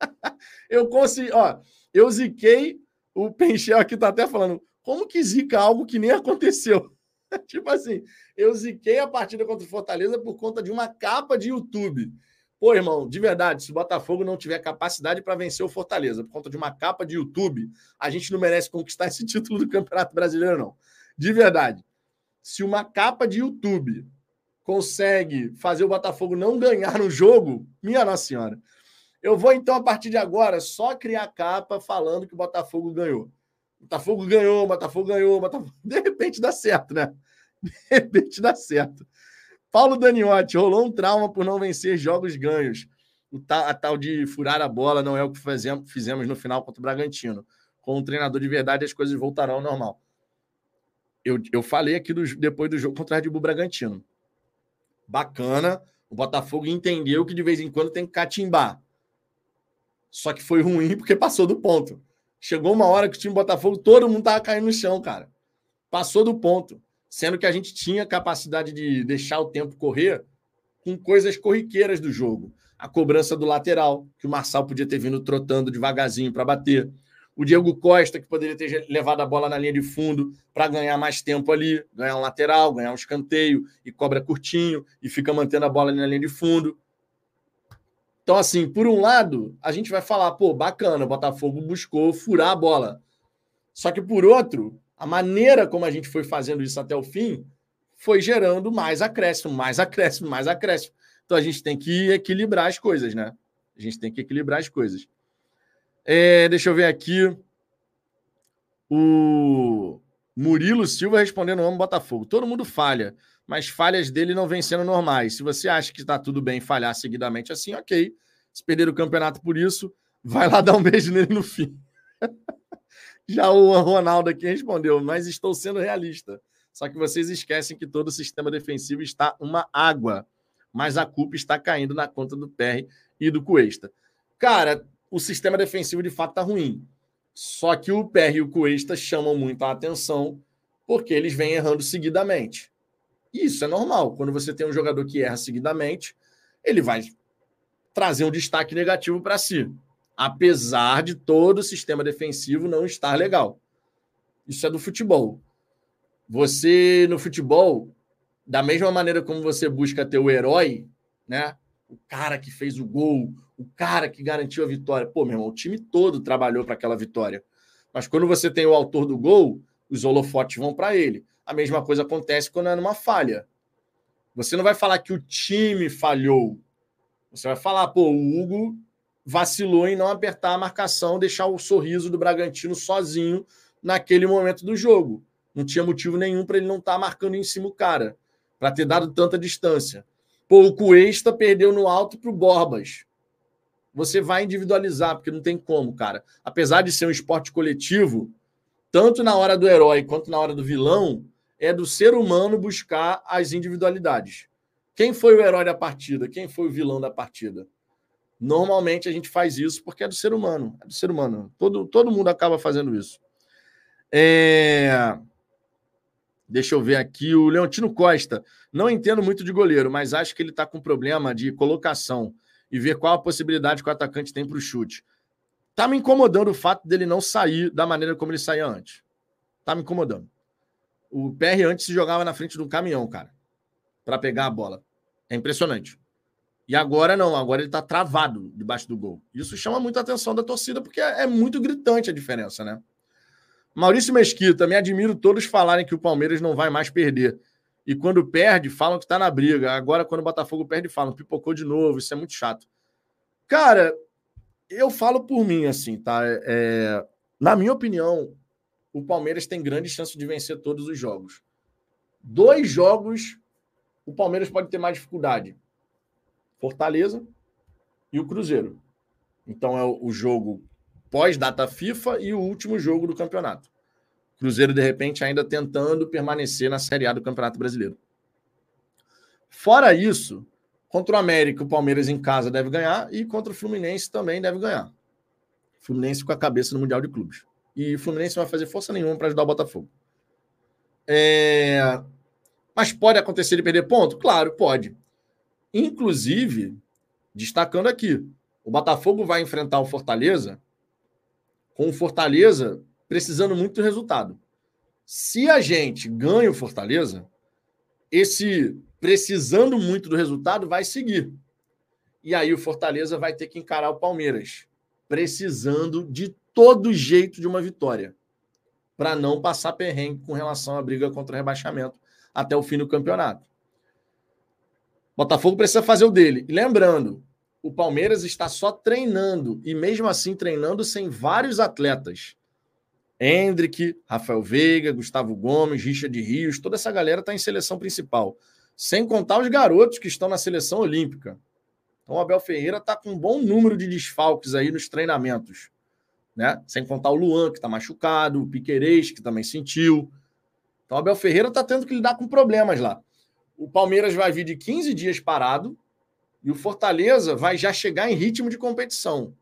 eu consegui, ó, eu ziquei, o Penchel aqui tá até falando, como que zica algo que nem aconteceu? tipo assim, eu ziquei a partida contra o Fortaleza por conta de uma capa de YouTube. Pô, irmão, de verdade, se o Botafogo não tiver capacidade para vencer o Fortaleza por conta de uma capa de YouTube, a gente não merece conquistar esse título do Campeonato Brasileiro, não. De verdade. Se uma capa de YouTube consegue fazer o Botafogo não ganhar no jogo, minha Nossa Senhora. Eu vou então, a partir de agora, só criar capa falando que o Botafogo ganhou. Botafogo ganhou, Botafogo ganhou, Botafogo... De repente dá certo, né? De repente dá certo. Paulo Daniotti, rolou um trauma por não vencer jogos ganhos. Tal, a tal de furar a bola não é o que fizemos, fizemos no final contra o Bragantino. com um treinador de verdade, as coisas voltarão ao normal. Eu, eu falei aqui do, depois do jogo contra o Red Bull Bragantino. Bacana, o Botafogo entendeu que de vez em quando tem que catimbar. Só que foi ruim porque passou do ponto. Chegou uma hora que o time Botafogo, todo mundo tava caindo no chão, cara. Passou do ponto. Sendo que a gente tinha capacidade de deixar o tempo correr com coisas corriqueiras do jogo. A cobrança do lateral, que o Marçal podia ter vindo trotando devagarzinho para bater. O Diego Costa, que poderia ter levado a bola na linha de fundo para ganhar mais tempo ali, ganhar um lateral, ganhar um escanteio e cobra curtinho e fica mantendo a bola ali na linha de fundo. Então, assim, por um lado, a gente vai falar, pô, bacana, o Botafogo buscou furar a bola. Só que, por outro, a maneira como a gente foi fazendo isso até o fim foi gerando mais acréscimo, mais acréscimo, mais acréscimo. Então, a gente tem que equilibrar as coisas, né? A gente tem que equilibrar as coisas. É, deixa eu ver aqui. O Murilo Silva respondendo: amo Botafogo. Todo mundo falha mas falhas dele não vêm sendo normais. Se você acha que está tudo bem falhar seguidamente assim, ok. Se perder o campeonato por isso, vai lá dar um beijo nele no fim. Já o Ronaldo aqui respondeu, mas estou sendo realista. Só que vocês esquecem que todo o sistema defensivo está uma água, mas a culpa está caindo na conta do PR e do Cuesta. Cara, o sistema defensivo de fato está ruim. Só que o PR e o Cuesta chamam muito a atenção porque eles vêm errando seguidamente. Isso é normal. Quando você tem um jogador que erra seguidamente, ele vai trazer um destaque negativo para si, apesar de todo o sistema defensivo não estar legal. Isso é do futebol. Você no futebol, da mesma maneira como você busca ter o herói, né? O cara que fez o gol, o cara que garantiu a vitória. Pô, meu irmão, o time todo trabalhou para aquela vitória. Mas quando você tem o autor do gol, os holofotes vão para ele. A mesma coisa acontece quando é numa falha. Você não vai falar que o time falhou. Você vai falar, pô, o Hugo vacilou em não apertar a marcação, deixar o sorriso do Bragantino sozinho naquele momento do jogo. Não tinha motivo nenhum para ele não estar tá marcando em cima o cara, para ter dado tanta distância. Pô, o Cuesta perdeu no alto para o Borbas. Você vai individualizar, porque não tem como, cara. Apesar de ser um esporte coletivo, tanto na hora do herói quanto na hora do vilão, é do ser humano buscar as individualidades. Quem foi o herói da partida? Quem foi o vilão da partida? Normalmente a gente faz isso porque é do ser humano. É do ser humano. Todo, todo mundo acaba fazendo isso. É... Deixa eu ver aqui. O Leontino Costa. Não entendo muito de goleiro, mas acho que ele está com problema de colocação e ver qual a possibilidade que o atacante tem para o chute. Tá me incomodando o fato dele não sair da maneira como ele saía antes. Tá me incomodando. O PR antes se jogava na frente de um caminhão, cara, para pegar a bola. É impressionante. E agora não, agora ele está travado debaixo do gol. Isso chama muita atenção da torcida, porque é, é muito gritante a diferença, né? Maurício Mesquita, me admiro todos falarem que o Palmeiras não vai mais perder. E quando perde, falam que está na briga. Agora, quando o Botafogo perde, falam pipocou de novo. Isso é muito chato. Cara, eu falo por mim, assim, tá? É, na minha opinião, o Palmeiras tem grande chance de vencer todos os jogos. Dois jogos, o Palmeiras pode ter mais dificuldade: Fortaleza e o Cruzeiro. Então é o jogo pós-data FIFA e o último jogo do campeonato. Cruzeiro, de repente, ainda tentando permanecer na Série A do Campeonato Brasileiro. Fora isso, contra o América, o Palmeiras em casa deve ganhar e contra o Fluminense também deve ganhar. Fluminense com a cabeça no Mundial de Clubes. E o Fluminense não vai fazer força nenhuma para ajudar o Botafogo. É... Mas pode acontecer de perder ponto? Claro, pode. Inclusive, destacando aqui, o Botafogo vai enfrentar o Fortaleza com o Fortaleza precisando muito do resultado. Se a gente ganha o Fortaleza, esse precisando muito do resultado vai seguir. E aí o Fortaleza vai ter que encarar o Palmeiras, precisando de todo jeito de uma vitória, para não passar perrengue com relação à briga contra o rebaixamento até o fim do campeonato. Botafogo precisa fazer o dele. Lembrando, o Palmeiras está só treinando, e mesmo assim treinando sem vários atletas. Hendrick, Rafael Veiga, Gustavo Gomes, Richard Rios, toda essa galera está em seleção principal. Sem contar os garotos que estão na seleção olímpica. Então o Abel Ferreira está com um bom número de desfalques aí nos treinamentos né? Sem contar o Luan, que está machucado, o Piquerez, que também sentiu. Então, o Abel Ferreira está tendo que lidar com problemas lá. O Palmeiras vai vir de 15 dias parado e o Fortaleza vai já chegar em ritmo de competição.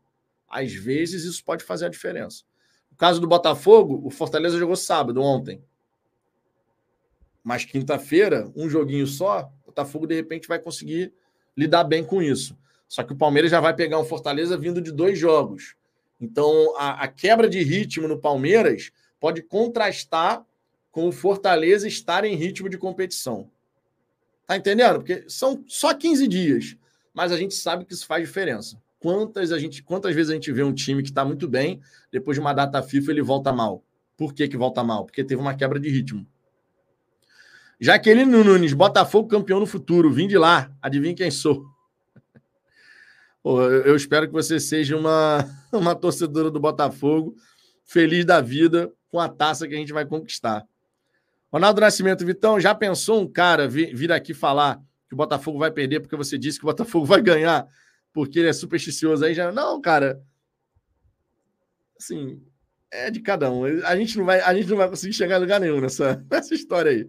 Às vezes, isso pode fazer a diferença. No caso do Botafogo, o Fortaleza jogou sábado, ontem. Mas quinta-feira, um joguinho só, o Botafogo de repente vai conseguir lidar bem com isso. Só que o Palmeiras já vai pegar um Fortaleza vindo de dois jogos. Então, a, a quebra de ritmo no Palmeiras pode contrastar com o Fortaleza estar em ritmo de competição. Tá entendendo? Porque são só 15 dias, mas a gente sabe que isso faz diferença. Quantas, a gente, quantas vezes a gente vê um time que está muito bem, depois de uma data FIFA ele volta mal? Por que, que volta mal? Porque teve uma quebra de ritmo. Jaqueline Nunes, Botafogo campeão no futuro. Vim de lá. Adivinha quem sou? Pô, eu espero que você seja uma, uma torcedora do Botafogo, feliz da vida com a taça que a gente vai conquistar. Ronaldo Nascimento, Vitão, já pensou um cara vir, aqui falar que o Botafogo vai perder porque você disse que o Botafogo vai ganhar porque ele é supersticioso aí já. Não, cara. Assim, é de cada um. A gente não vai, a gente não vai conseguir chegar em lugar nenhum nessa, nessa história aí.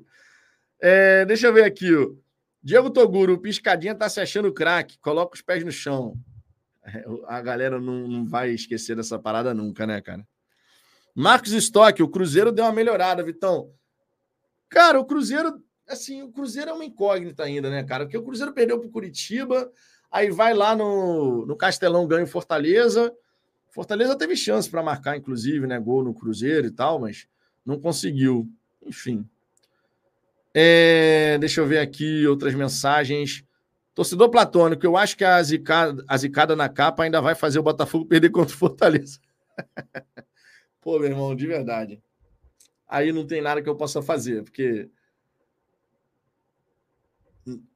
É, deixa eu ver aqui. Ó. Diego Toguro, o Piscadinha tá se achando craque. Coloca os pés no chão. É, a galera não, não vai esquecer dessa parada nunca, né, cara? Marcos Stock, o Cruzeiro deu uma melhorada, Vitão. Cara, o Cruzeiro, assim, o Cruzeiro é uma incógnita ainda, né, cara? Porque o Cruzeiro perdeu pro Curitiba, Aí vai lá no, no Castelão, ganha o Fortaleza. Fortaleza teve chance para marcar, inclusive, né? Gol no Cruzeiro e tal, mas não conseguiu. Enfim. É, deixa eu ver aqui outras mensagens. Torcedor platônico, eu acho que a zicada, a zicada na capa ainda vai fazer o Botafogo perder contra o Fortaleza. Pô, meu irmão, de verdade. Aí não tem nada que eu possa fazer, porque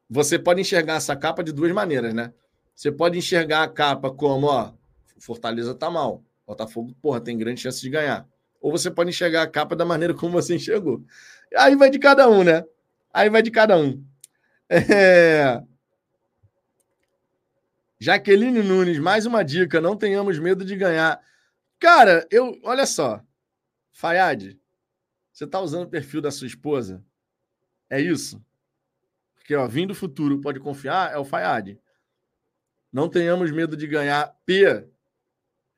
você pode enxergar essa capa de duas maneiras, né? Você pode enxergar a capa como, ó, Fortaleza tá mal. Botafogo, porra, tem grande chance de ganhar. Ou você pode enxergar a capa da maneira como você enxergou. Aí vai de cada um, né? Aí vai de cada um. É... Jaqueline Nunes, mais uma dica: não tenhamos medo de ganhar. Cara, eu. Olha só. Fayad, você tá usando o perfil da sua esposa? É isso? Porque, ó, vindo do futuro, pode confiar, é o Fayad. Não tenhamos medo de ganhar P,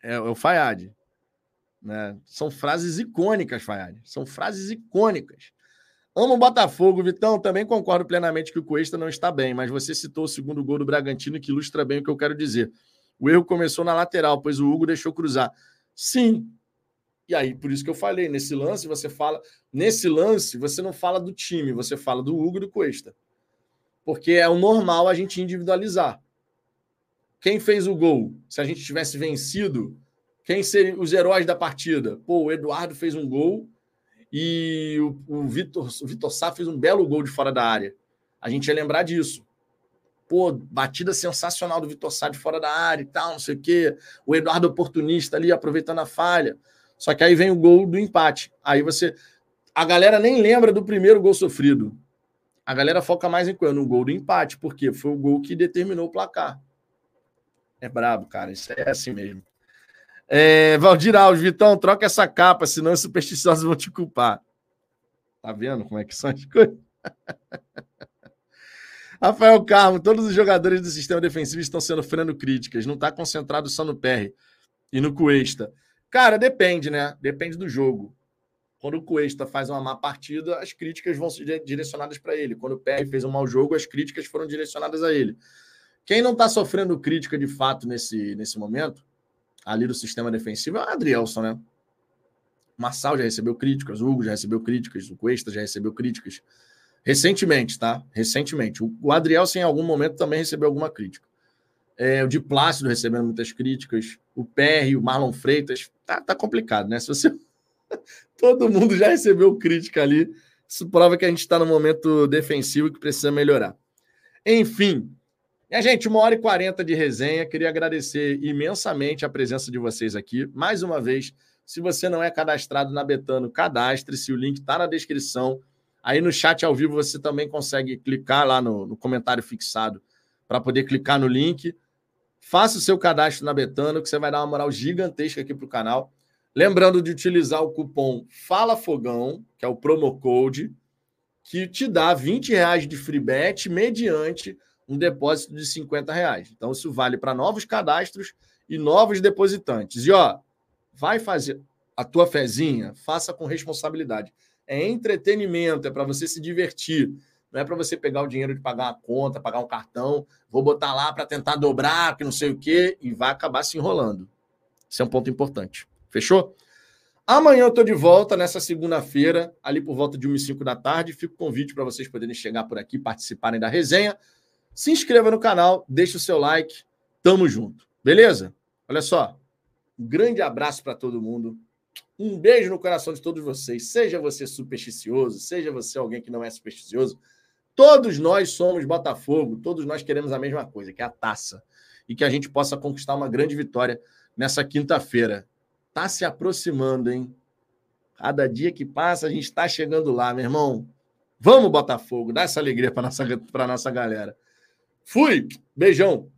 é, é o Fayad. Né? São frases icônicas, Fayad. São frases icônicas. Amo o Botafogo, Vitão. Também concordo plenamente que o Cuesta não está bem, mas você citou o segundo gol do Bragantino que ilustra bem o que eu quero dizer. O erro começou na lateral, pois o Hugo deixou cruzar. Sim. E aí, por isso que eu falei, nesse lance você fala, nesse lance você não fala do time, você fala do Hugo e do Cuesta porque é o normal a gente individualizar. Quem fez o gol? Se a gente tivesse vencido, quem seriam os heróis da partida? Pô, o Eduardo fez um gol e o, o Vitor, o Vitor Sá fez um belo gol de fora da área. A gente ia lembrar disso. Pô, batida sensacional do Vitor Sá de fora da área e tal, não sei o quê. O Eduardo oportunista ali aproveitando a falha. Só que aí vem o gol do empate. Aí você. A galera nem lembra do primeiro gol sofrido a galera foca mais em no gol do empate, porque foi o gol que determinou o placar. É brabo, cara. Isso é assim mesmo. É, Valdir Alves, Vitão, troca essa capa, senão os supersticiosos vão te culpar. Tá vendo como é que são as coisas? Rafael Carmo, todos os jogadores do sistema defensivo estão sofrendo críticas. Não está concentrado só no PR e no Cuesta. Cara, depende, né? Depende do jogo. Quando o Cuesta faz uma má partida, as críticas vão ser direcionadas para ele. Quando o PR fez um mau jogo, as críticas foram direcionadas a ele. Quem não está sofrendo crítica de fato nesse, nesse momento, ali do sistema defensivo, é o Adrielson, né? O Marçal já recebeu críticas, o Hugo já recebeu críticas, o Cuesta já recebeu críticas. Recentemente, tá? Recentemente. O Adrielson, em algum momento, também recebeu alguma crítica. É, o Di Plácido recebendo muitas críticas. O PR, o Marlon Freitas. Tá, tá complicado, né? Se você Todo mundo já recebeu crítica ali. Isso prova que a gente está no momento defensivo que precisa melhorar. Enfim, minha gente, uma hora e quarenta de resenha. Queria agradecer imensamente a presença de vocês aqui. Mais uma vez, se você não é cadastrado na Betano, cadastre-se. O link está na descrição. Aí no chat ao vivo você também consegue clicar lá no, no comentário fixado para poder clicar no link. Faça o seu cadastro na Betano, que você vai dar uma moral gigantesca aqui para o canal. Lembrando de utilizar o cupom Fala Fogão, que é o promo code, que te dá 20 reais de free bet mediante um depósito de 50 reais. Então, isso vale para novos cadastros e novos depositantes. E ó, vai fazer a tua fezinha, faça com responsabilidade. É entretenimento, é para você se divertir. Não é para você pegar o dinheiro de pagar uma conta, pagar um cartão, vou botar lá para tentar dobrar, que não sei o quê, e vai acabar se enrolando. Isso é um ponto importante. Fechou? Amanhã eu estou de volta, nessa segunda-feira, ali por volta de 1 e 5 da tarde. Fico convite para vocês poderem chegar por aqui, participarem da resenha. Se inscreva no canal, deixe o seu like. Tamo junto. Beleza? Olha só. Um grande abraço para todo mundo. Um beijo no coração de todos vocês. Seja você supersticioso, seja você alguém que não é supersticioso. Todos nós somos Botafogo, todos nós queremos a mesma coisa, que é a taça. E que a gente possa conquistar uma grande vitória nessa quinta-feira. Tá se aproximando, hein? Cada dia que passa, a gente está chegando lá, meu irmão. Vamos, Botafogo, dá essa alegria para nossa, nossa galera. Fui, beijão.